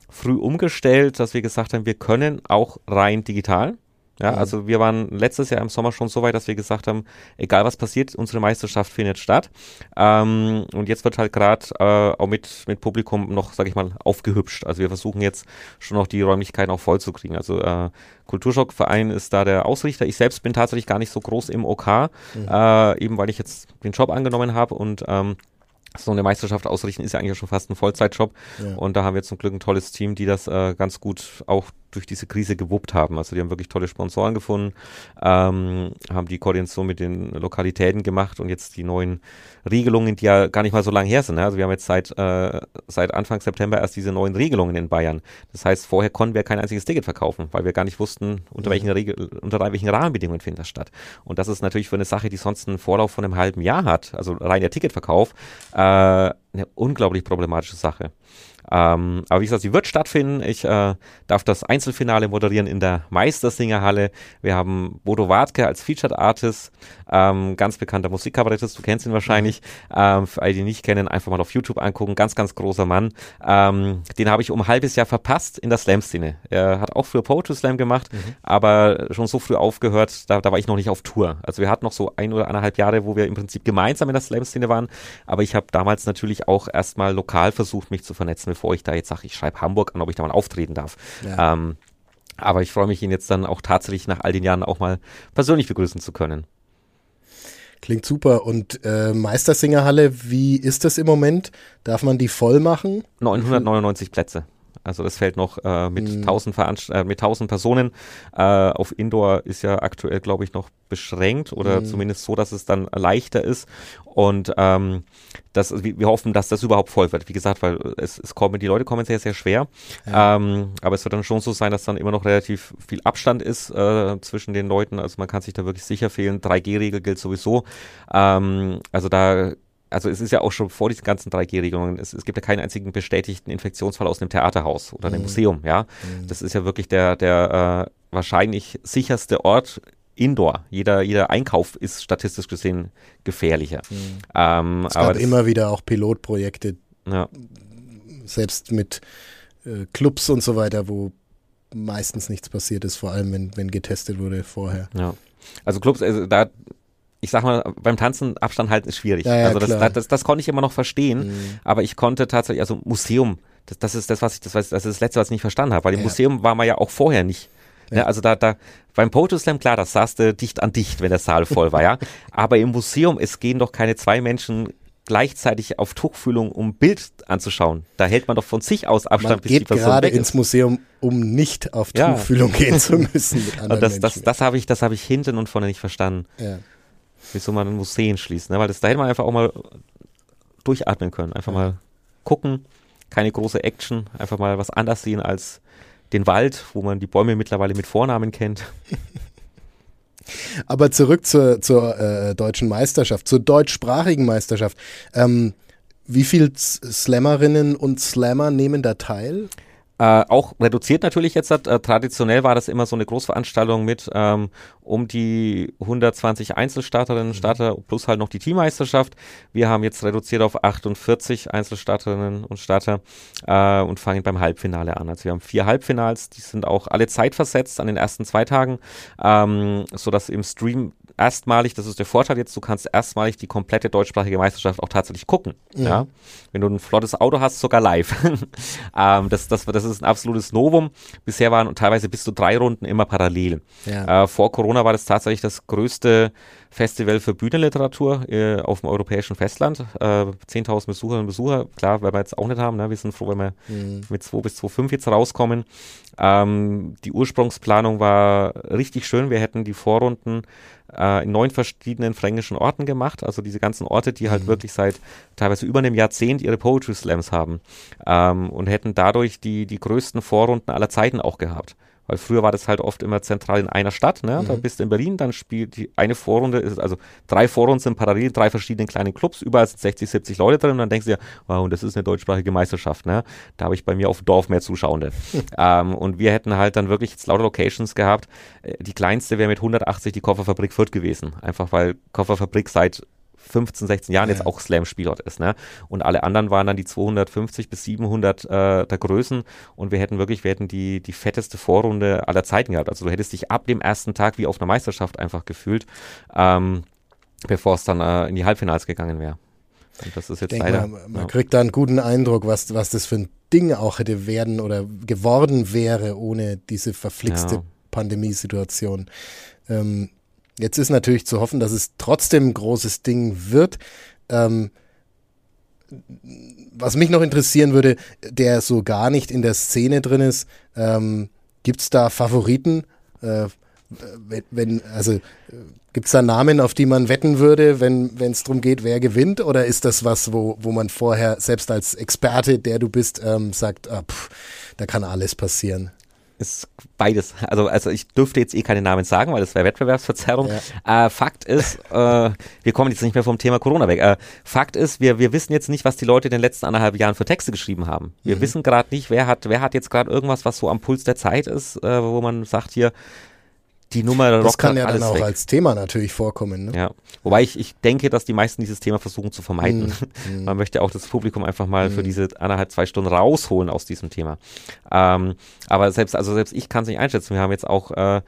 früh umgestellt, dass wir gesagt haben, wir können auch rein digital. Ja, mhm. also wir waren letztes Jahr im Sommer schon so weit, dass wir gesagt haben, egal was passiert, unsere Meisterschaft findet statt. Ähm, und jetzt wird halt gerade äh, auch mit, mit Publikum noch, sag ich mal, aufgehübscht. Also wir versuchen jetzt schon noch die Räumlichkeiten auch voll zu kriegen. Also äh, Kulturschockverein ist da der Ausrichter. Ich selbst bin tatsächlich gar nicht so groß im OK, mhm. äh, eben weil ich jetzt den Job angenommen habe und ähm, so eine Meisterschaft ausrichten ist ja eigentlich schon fast ein Vollzeitjob. Ja. Und da haben wir zum Glück ein tolles Team, die das äh, ganz gut auch durch diese Krise gewuppt haben. Also die haben wirklich tolle Sponsoren gefunden, ähm, haben die Koordination mit den Lokalitäten gemacht und jetzt die neuen Regelungen, die ja gar nicht mal so lange her sind. Ne? Also wir haben jetzt seit, äh, seit Anfang September erst diese neuen Regelungen in Bayern. Das heißt, vorher konnten wir kein einziges Ticket verkaufen, weil wir gar nicht wussten, unter welchen, Regel, unter welchen Rahmenbedingungen findet das statt. Und das ist natürlich für eine Sache, die sonst einen Vorlauf von einem halben Jahr hat, also rein der Ticketverkauf, äh, eine unglaublich problematische Sache. Ähm, aber wie gesagt, sie wird stattfinden. Ich äh, darf das Einzelfinale moderieren in der Meistersingerhalle. Wir haben Bodo Wartke als Featured Artist, ähm, ganz bekannter Musikkabarettist, du kennst ihn wahrscheinlich. Ähm, für alle, die ihn nicht kennen, einfach mal auf YouTube angucken. Ganz, ganz großer Mann. Ähm, den habe ich um ein halbes Jahr verpasst in der Slam-Szene. Er hat auch früher Poetry Slam gemacht, mhm. aber schon so früh aufgehört, da, da war ich noch nicht auf Tour. Also wir hatten noch so ein oder anderthalb Jahre, wo wir im Prinzip gemeinsam in der Slam-Szene waren, aber ich habe damals natürlich auch erstmal lokal versucht, mich zu vernetzen bevor ich da jetzt sage, ich schreibe Hamburg an, ob ich da mal auftreten darf. Ja. Ähm, aber ich freue mich, ihn jetzt dann auch tatsächlich nach all den Jahren auch mal persönlich begrüßen zu können. Klingt super. Und äh, Meistersingerhalle, wie ist das im Moment? Darf man die voll machen? 999 Plätze. Also das fällt noch äh, mit, mhm. 1000 Veranst äh, mit 1000 Personen. Äh, auf Indoor ist ja aktuell, glaube ich, noch beschränkt oder mhm. zumindest so, dass es dann leichter ist. Und ähm, das, wir hoffen, dass das überhaupt voll wird. Wie gesagt, weil es, es kommen, die Leute kommen sehr, sehr schwer. Ja. Ähm, aber es wird dann schon so sein, dass dann immer noch relativ viel Abstand ist äh, zwischen den Leuten. Also man kann sich da wirklich sicher fehlen. 3G-Regel gilt sowieso. Ähm, also da also es ist ja auch schon vor diesen ganzen 3G-Regelungen, es, es, gibt ja keinen einzigen bestätigten Infektionsfall aus einem Theaterhaus oder einem mhm. Museum, ja. Mhm. Das ist ja wirklich der, der äh, wahrscheinlich sicherste Ort Indoor. Jeder, jeder Einkauf ist statistisch gesehen gefährlicher. Mhm. Ähm, es gab immer wieder auch Pilotprojekte, ja. selbst mit äh, Clubs und so weiter, wo meistens nichts passiert ist, vor allem wenn, wenn getestet wurde vorher. Ja. Also Clubs, also da ich sag mal, beim Tanzen Abstand halten ist schwierig. Ja, ja, also das, das, das, das, konnte ich immer noch verstehen, mhm. aber ich konnte tatsächlich, also Museum, das, das ist das, was ich, das, das ist das Letzte, was ich nicht verstanden habe, weil im Museum war man ja auch vorher nicht. Ja. also da, da, beim Poetry Slam, klar, das saß du dicht an dicht, wenn der Saal voll war, ja. Aber im Museum, es gehen doch keine zwei Menschen gleichzeitig auf Tuchfühlung, um Bild anzuschauen. Da hält man doch von sich aus Abstand, man bis geht die Person gerade ins Museum, um nicht auf ja. Tuchfühlung gehen zu müssen mit anderen und das, das, das habe ich, das habe ich hinten und vorne nicht verstanden. Ja. Wieso man Museen schließt, ne? weil das, da hätte man einfach auch mal durchatmen können, einfach ja. mal gucken, keine große Action, einfach mal was anders sehen als den Wald, wo man die Bäume mittlerweile mit Vornamen kennt. Aber zurück zur, zur äh, deutschen Meisterschaft, zur deutschsprachigen Meisterschaft. Ähm, wie viele Slammerinnen und Slammer nehmen da teil? Äh, auch reduziert natürlich jetzt. Äh, traditionell war das immer so eine Großveranstaltung mit ähm, um die 120 Einzelstarterinnen und mhm. Starter plus halt noch die Teammeisterschaft. Wir haben jetzt reduziert auf 48 Einzelstarterinnen und Starter äh, und fangen beim Halbfinale an. Also wir haben vier Halbfinals, die sind auch alle zeitversetzt an den ersten zwei Tagen, ähm, sodass im Stream erstmalig, das ist der Vorteil jetzt, du kannst erstmalig die komplette deutschsprachige Meisterschaft auch tatsächlich gucken. Ja. ja? Wenn du ein flottes Auto hast, sogar live. ähm, das, das, das ist ein absolutes Novum. Bisher waren teilweise bis zu drei Runden immer parallel. Ja. Äh, vor Corona war das tatsächlich das größte Festival für Bühnenliteratur äh, auf dem europäischen Festland. Äh, 10.000 Besucherinnen und Besucher, klar, weil wir jetzt auch nicht haben. Ne? Wir sind froh, wenn wir mhm. mit 2 bis 2,5 jetzt rauskommen. Ähm, die Ursprungsplanung war richtig schön. Wir hätten die Vorrunden äh, in neun verschiedenen fränkischen Orten gemacht. Also diese ganzen Orte, die halt mhm. wirklich seit teilweise über einem Jahrzehnt ihre Poetry Slams haben ähm, und hätten dadurch die, die größten Vorrunden aller Zeiten auch gehabt. Weil früher war das halt oft immer zentral in einer Stadt, ne? Mhm. Da bist du in Berlin, dann spielt die eine Vorrunde, ist, also drei Vorrunden sind parallel, drei verschiedene kleine Clubs, überall sind 60, 70 Leute drin und dann denkst du dir, wow, und das ist eine deutschsprachige Meisterschaft, ne? Da habe ich bei mir auf Dorf mehr Zuschauende. ähm, und wir hätten halt dann wirklich jetzt lauter Locations gehabt. Äh, die kleinste wäre mit 180 die Kofferfabrik Fürth gewesen. Einfach weil Kofferfabrik seit 15, 16 Jahren ja. jetzt auch Slam-Spielort ist. Ne? Und alle anderen waren dann die 250 bis 700 äh, der Größen und wir hätten wirklich, wir hätten die, die fetteste Vorrunde aller Zeiten gehabt. Also du hättest dich ab dem ersten Tag wie auf einer Meisterschaft einfach gefühlt, ähm, bevor es dann äh, in die Halbfinals gegangen wäre. Und das ist jetzt leider. Man, man ja. kriegt da einen guten Eindruck, was, was das für ein Ding auch hätte werden oder geworden wäre ohne diese verflixte ja. Pandemiesituation. Ähm, Jetzt ist natürlich zu hoffen, dass es trotzdem ein großes Ding wird. Ähm, was mich noch interessieren würde, der so gar nicht in der Szene drin ist, ähm, gibt es da Favoriten? Äh, wenn, wenn, also gibt es da Namen, auf die man wetten würde, wenn es darum geht, wer gewinnt? Oder ist das was, wo, wo man vorher selbst als Experte, der du bist, ähm, sagt, ah, pff, da kann alles passieren? Ist beides. Also, also ich dürfte jetzt eh keine Namen sagen, weil das wäre Wettbewerbsverzerrung. Ja. Äh, Fakt ist, äh, wir kommen jetzt nicht mehr vom Thema Corona weg. Äh, Fakt ist, wir, wir wissen jetzt nicht, was die Leute in den letzten anderthalb Jahren für Texte geschrieben haben. Wir mhm. wissen gerade nicht, wer hat, wer hat jetzt gerade irgendwas, was so am Puls der Zeit ist, äh, wo man sagt hier, die Nummer Das kann ja dann auch weg. als Thema natürlich vorkommen. Ne? Ja, wobei ich, ich denke, dass die meisten dieses Thema versuchen zu vermeiden. Mm, Man möchte auch das Publikum einfach mal mm. für diese anderthalb, zwei Stunden rausholen aus diesem Thema. Ähm, aber selbst, also selbst ich kann es nicht einschätzen. Wir haben jetzt auch äh,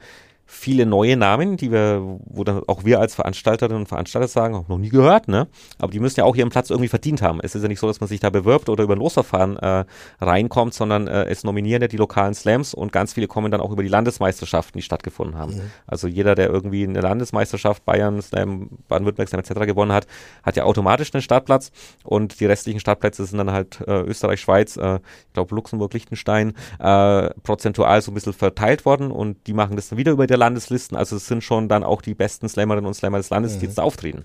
viele neue Namen, die wir, wo dann auch wir als Veranstalterinnen und Veranstalter sagen, auch noch nie gehört, ne? Aber die müssen ja auch ihren Platz irgendwie verdient haben. Es ist ja nicht so, dass man sich da bewirbt oder über ein Losverfahren äh, reinkommt, sondern äh, es nominieren ja die lokalen Slams und ganz viele kommen dann auch über die Landesmeisterschaften, die stattgefunden haben. Mhm. Also jeder, der irgendwie eine Landesmeisterschaft, Bayern, Slam, Baden-Württemberg Slam etc. gewonnen hat, hat ja automatisch einen Startplatz und die restlichen Startplätze sind dann halt äh, Österreich, Schweiz, äh, ich glaube Luxemburg, Liechtenstein, äh, prozentual so ein bisschen verteilt worden und die machen das dann wieder über die Landeslisten. Also es sind schon dann auch die besten Slammerinnen und Slammer des Landes, mhm. die jetzt da auftreten.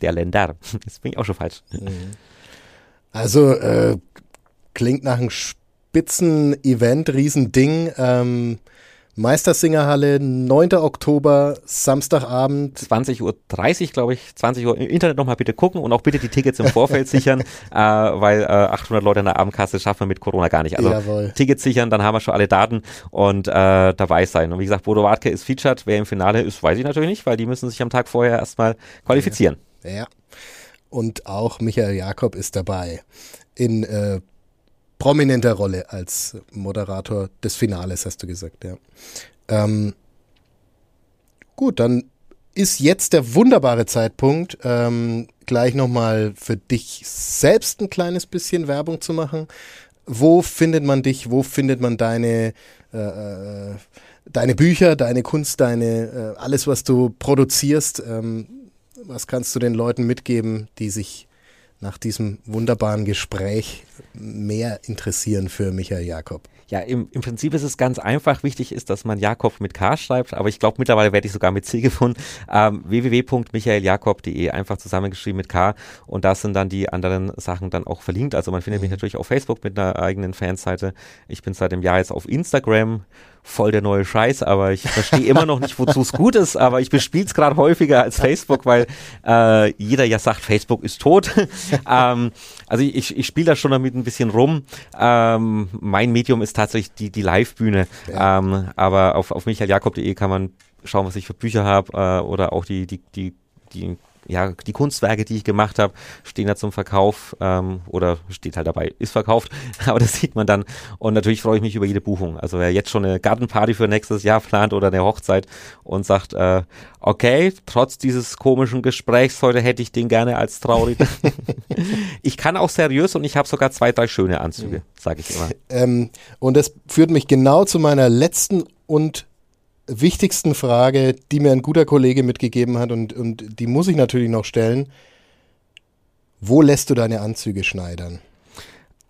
Der Länder. Das bin ich auch schon falsch. Mhm. Also äh, klingt nach einem Spitzen-Event, Riesending. Ähm, Meistersingerhalle, 9. Oktober, Samstagabend. 20.30 Uhr, glaube ich. 20 Uhr im Internet nochmal bitte gucken und auch bitte die Tickets im Vorfeld sichern, äh, weil äh, 800 Leute in der Abendkasse schaffen wir mit Corona gar nicht. Also Jawohl. Tickets sichern, dann haben wir schon alle Daten und äh, dabei sein. Und wie gesagt, Bodo Wartke ist featured. Wer im Finale ist, weiß ich natürlich nicht, weil die müssen sich am Tag vorher erstmal qualifizieren. Ja. ja. Und auch Michael Jakob ist dabei. In äh, prominenter Rolle als Moderator des Finales, hast du gesagt, ja. Ähm, gut, dann ist jetzt der wunderbare Zeitpunkt, ähm, gleich nochmal für dich selbst ein kleines bisschen Werbung zu machen. Wo findet man dich? Wo findet man deine, äh, äh deine Bücher, deine Kunst, deine, äh, alles, was du produzierst? Ähm, was kannst du den Leuten mitgeben, die sich nach diesem wunderbaren Gespräch mehr interessieren für Michael Jakob? Ja, im, im Prinzip ist es ganz einfach. Wichtig ist, dass man Jakob mit K schreibt, aber ich glaube, mittlerweile werde ich sogar mit C gefunden. Ähm, www.michaeljakob.de, einfach zusammengeschrieben mit K und da sind dann die anderen Sachen dann auch verlinkt. Also man findet mhm. mich natürlich auf Facebook mit einer eigenen Fanseite. Ich bin seit dem Jahr jetzt auf Instagram voll der neue Scheiß, aber ich verstehe immer noch nicht, wozu es gut ist, aber ich bespiele es gerade häufiger als Facebook, weil äh, jeder ja sagt, Facebook ist tot. ähm, also ich, ich spiele da schon damit ein bisschen rum. Ähm, mein Medium ist tatsächlich die, die Live-Bühne, ja. ähm, aber auf, auf michaeljakob.de kann man schauen, was ich für Bücher habe äh, oder auch die, die, die, die ja, die Kunstwerke, die ich gemacht habe, stehen da zum Verkauf ähm, oder steht halt dabei, ist verkauft, aber das sieht man dann. Und natürlich freue ich mich über jede Buchung. Also wer jetzt schon eine Gartenparty für nächstes Jahr plant oder eine Hochzeit und sagt, äh, okay, trotz dieses komischen Gesprächs heute hätte ich den gerne als traurig. ich kann auch seriös und ich habe sogar zwei, drei schöne Anzüge, sage ich immer. Ähm, und das führt mich genau zu meiner letzten und wichtigsten Frage, die mir ein guter Kollege mitgegeben hat und, und die muss ich natürlich noch stellen. Wo lässt du deine Anzüge schneidern?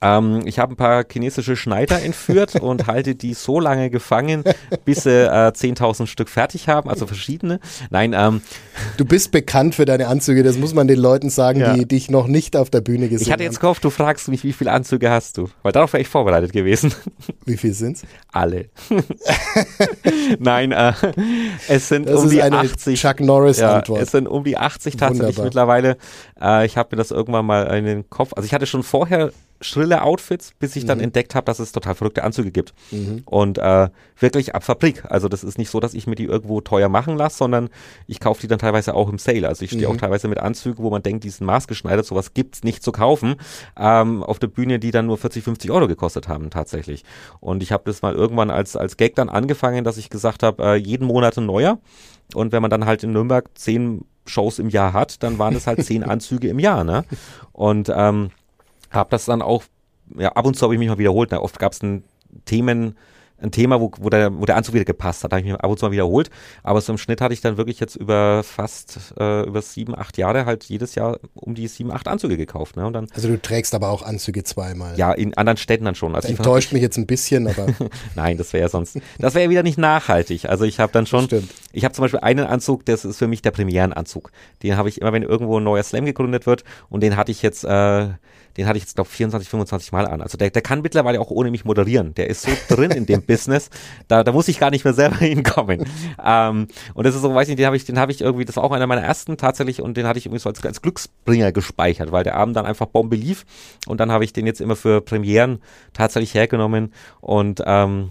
Ähm, ich habe ein paar chinesische Schneider entführt und halte die so lange gefangen, bis sie äh, 10.000 Stück fertig haben, also verschiedene. Nein, ähm, Du bist bekannt für deine Anzüge, das muss man den Leuten sagen, ja. die dich noch nicht auf der Bühne gesehen haben. Ich hatte jetzt gehofft, du fragst mich, wie viele Anzüge hast du? Weil darauf wäre ich vorbereitet gewesen. Wie viel sind's? Alle. Nein, äh, es sind das um die eine 80. Chuck Norris ja, Antwort. Es sind um die 80 tatsächlich Wunderbar. mittlerweile. Äh, ich habe mir das irgendwann mal in den Kopf, also ich hatte schon vorher schrille Outfits, bis ich dann mhm. entdeckt habe, dass es total verrückte Anzüge gibt. Mhm. Und äh, wirklich ab Fabrik. Also das ist nicht so, dass ich mir die irgendwo teuer machen lasse, sondern ich kaufe die dann teilweise auch im Sale. Also ich stehe mhm. auch teilweise mit Anzügen, wo man denkt, die sind maßgeschneidert, sowas gibt's nicht zu kaufen, ähm, auf der Bühne, die dann nur 40, 50 Euro gekostet haben tatsächlich. Und ich habe das mal irgendwann als, als Gag dann angefangen, dass ich gesagt habe, äh, jeden Monat ein neuer. Und wenn man dann halt in Nürnberg zehn Shows im Jahr hat, dann waren es halt zehn Anzüge im Jahr, ne? Und ähm, habe das dann auch, ja, ab und zu habe ich mich mal wiederholt. Ne? Oft gab es ein Themen, ein Thema, wo, wo, der, wo der Anzug wieder gepasst hat. Da habe ich mich ab und zu mal wiederholt. Aber so im Schnitt hatte ich dann wirklich jetzt über fast äh, über sieben, acht Jahre halt jedes Jahr um die sieben, acht Anzüge gekauft. Ne? Und dann, also du trägst aber auch Anzüge zweimal. Ja, in anderen Städten dann schon. Also enttäuscht mich jetzt ein bisschen, aber. Nein, das wäre ja sonst. Das wäre ja wieder nicht nachhaltig. Also ich habe dann schon. Stimmt. Ich habe zum Beispiel einen Anzug, das ist für mich der Premierenanzug. Den habe ich immer, wenn irgendwo ein neuer Slam gegründet wird. Und den hatte ich jetzt. Äh, den hatte ich jetzt, glaube 24, 25 Mal an. Also der, der kann mittlerweile auch ohne mich moderieren. Der ist so drin in dem Business, da, da muss ich gar nicht mehr selber hinkommen. Ähm, und das ist so, weiß nicht, den habe ich, den habe ich irgendwie, das war auch einer meiner ersten tatsächlich und den hatte ich irgendwie so als, als Glücksbringer gespeichert, weil der Abend dann einfach Bombe lief und dann habe ich den jetzt immer für Premieren tatsächlich hergenommen und ähm,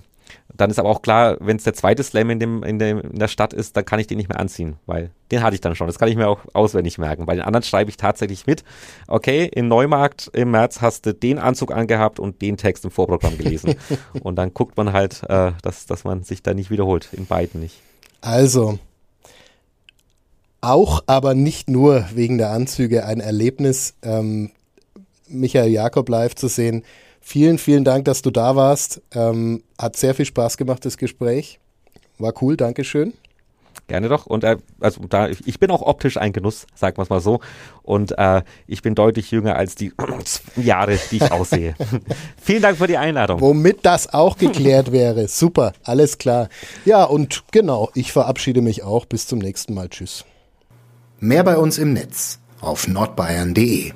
dann ist aber auch klar, wenn es der zweite Slam in, dem, in, dem, in der Stadt ist, dann kann ich den nicht mehr anziehen, weil den hatte ich dann schon. Das kann ich mir auch auswendig merken. Bei den anderen schreibe ich tatsächlich mit, okay, in Neumarkt im März hast du den Anzug angehabt und den Text im Vorprogramm gelesen. und dann guckt man halt, äh, dass, dass man sich da nicht wiederholt, in beiden nicht. Also, auch, aber nicht nur wegen der Anzüge ein Erlebnis, ähm, Michael Jakob live zu sehen. Vielen, vielen Dank, dass du da warst. Ähm, hat sehr viel Spaß gemacht, das Gespräch. War cool, Dankeschön. Gerne doch. Und äh, also da, ich bin auch optisch ein Genuss, sagen wir es mal so. Und äh, ich bin deutlich jünger als die Jahre, die ich aussehe. Vielen Dank für die Einladung. Womit das auch geklärt wäre. Super, alles klar. Ja, und genau, ich verabschiede mich auch. Bis zum nächsten Mal. Tschüss. Mehr bei uns im Netz auf nordbayern.de